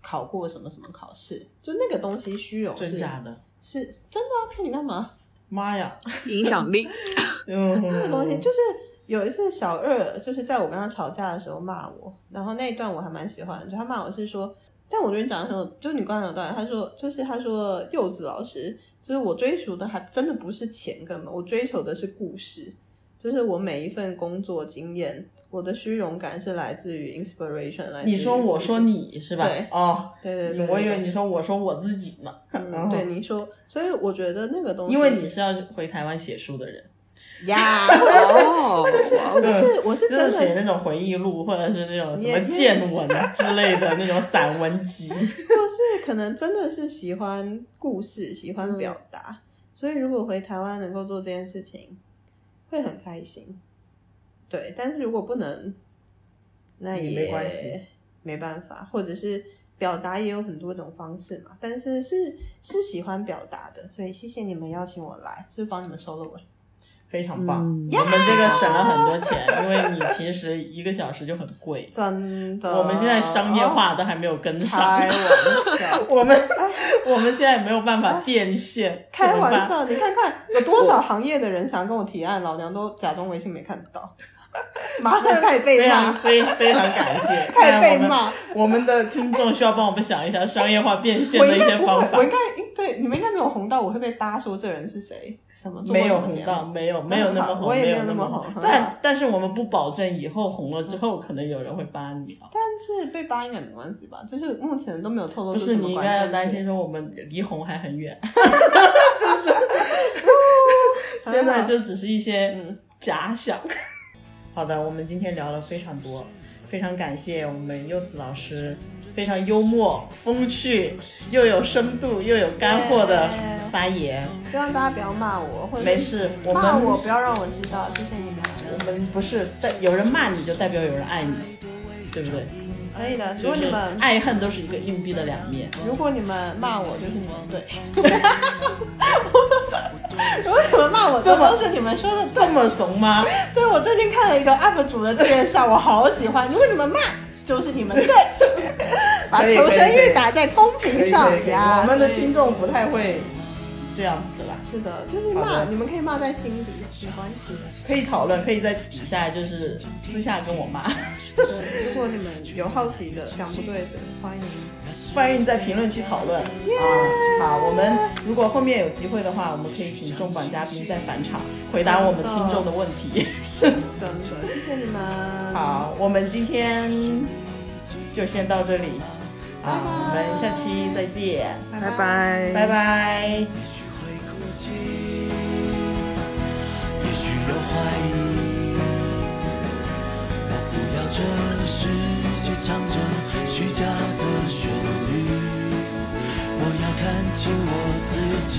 S3: 考过什么什么考试，就那个东西虚荣是
S4: 真假的？
S3: 是真的啊，骗你干嘛？
S4: 妈呀！
S2: 影响力。[laughs]
S4: 嗯，[laughs]
S3: 那个东西就是有一次小二就是在我跟他吵架的时候骂我，然后那一段我还蛮喜欢的，就他骂我是说，但我觉得你讲的很有，就是你刚才有道理，他说就是他说柚子老师，就是我追求的还真的不是钱根本，我追求的是故事，就是我每一份工作经验，我的虚荣感是来自于 inspiration，来自
S4: 你说我说你是吧
S3: 对？
S4: 哦，
S3: 对对对，
S4: 我以为你说我说我自己呢。
S3: 嗯对你说，所以我觉得那个东西，
S4: 因为你是要回台湾写书的人，[laughs]
S3: 呀，
S2: 哦，
S3: 或者是或者是我是
S4: 就
S3: 真的
S4: 写那种回忆录，或者是那种什么见闻之类的那种散文集。[laughs]
S3: 就是可能真的是喜欢故事，喜欢表达，所以如果回台湾能够做这件事情，会很开心。对，但是如果不能，那
S4: 也
S3: 也
S4: 没关系
S3: 没办法，或者是表达也有很多种方式嘛。但是是是喜欢表达的，所以谢谢你们邀请我来，是帮你们收了尾。
S4: 非常棒，
S2: 嗯
S4: 我们这个省了很多 [laughs] 钱，因为你平时一个小时就很贵，[laughs]
S3: 真的，
S4: 我们现在商业化都还没有跟上，
S3: 开玩笑。[laughs]
S4: 我们我们现在没有办法变现，
S3: 开玩笑，你看看有多少行业的人想跟我提案，老娘都假装微信没看到，[laughs] 马上就开始被
S4: 非
S3: 骂
S4: 常，非非常感谢，[laughs]
S3: 开始
S4: 看来我们
S3: 被骂。
S4: 我们的听众需要帮我们想一下商业化变现的一些方法
S3: 我应。该对你们应该没有红到我会被扒说这人是谁，什么
S4: 没有红到，没有没有那么红，
S3: 我也没有
S4: 有
S3: 那么
S4: 么
S3: 红
S4: 但但是我们不保证以后红了之后，可能有人会扒你啊。
S3: 但是被扒应该没关系吧？就是目前都没有透露
S4: 不
S3: 出
S4: 是你应该担心说我们离红还很远，[laughs] 就是现在就只是一些
S3: 嗯
S4: 假想。好的，我们今天聊了非常多，非常感谢我们柚子老师，非常幽默、风趣，又有深度又有干货的发言。
S3: 希望大家不要骂我，或者
S4: 没事，我们
S3: 骂我不要让我知道，谢谢你们。
S4: 我们不是代有人骂你就代表有人爱你，对不对？
S3: 可以的，如果你们
S4: 爱恨都是一个硬币的两面。
S3: 如果你们骂我，就是你们对。[laughs] 如果你们骂我，
S4: 这么
S3: 都是你们说的
S4: 这么怂吗？
S3: 对，我最近看了一个 UP 主的介绍，我好喜欢。如果你们骂，就是你们对，把求生欲打在公屏上呀。
S4: 我们的
S3: 对
S4: 听众不太会这样子的啦。
S3: 是的，就是骂，你们可以骂在心里，没关系。
S4: 可以讨论，可以在底下就是私下跟我骂，
S3: 对，如果你们有好奇的、想不对的，欢迎。
S4: 欢迎在评论区讨论啊。好，我们如果后面有机会的话，我们可以请重磅嘉宾再返场回答我们听众的问题。
S3: 真的，谢谢你们。，
S4: 好，我们今天就先到这里，好，我们下期再见，
S2: 拜拜，
S4: 拜拜。
S1: 也许，有怀疑。我不要这世界唱着虚假的旋律，我要看清我自己。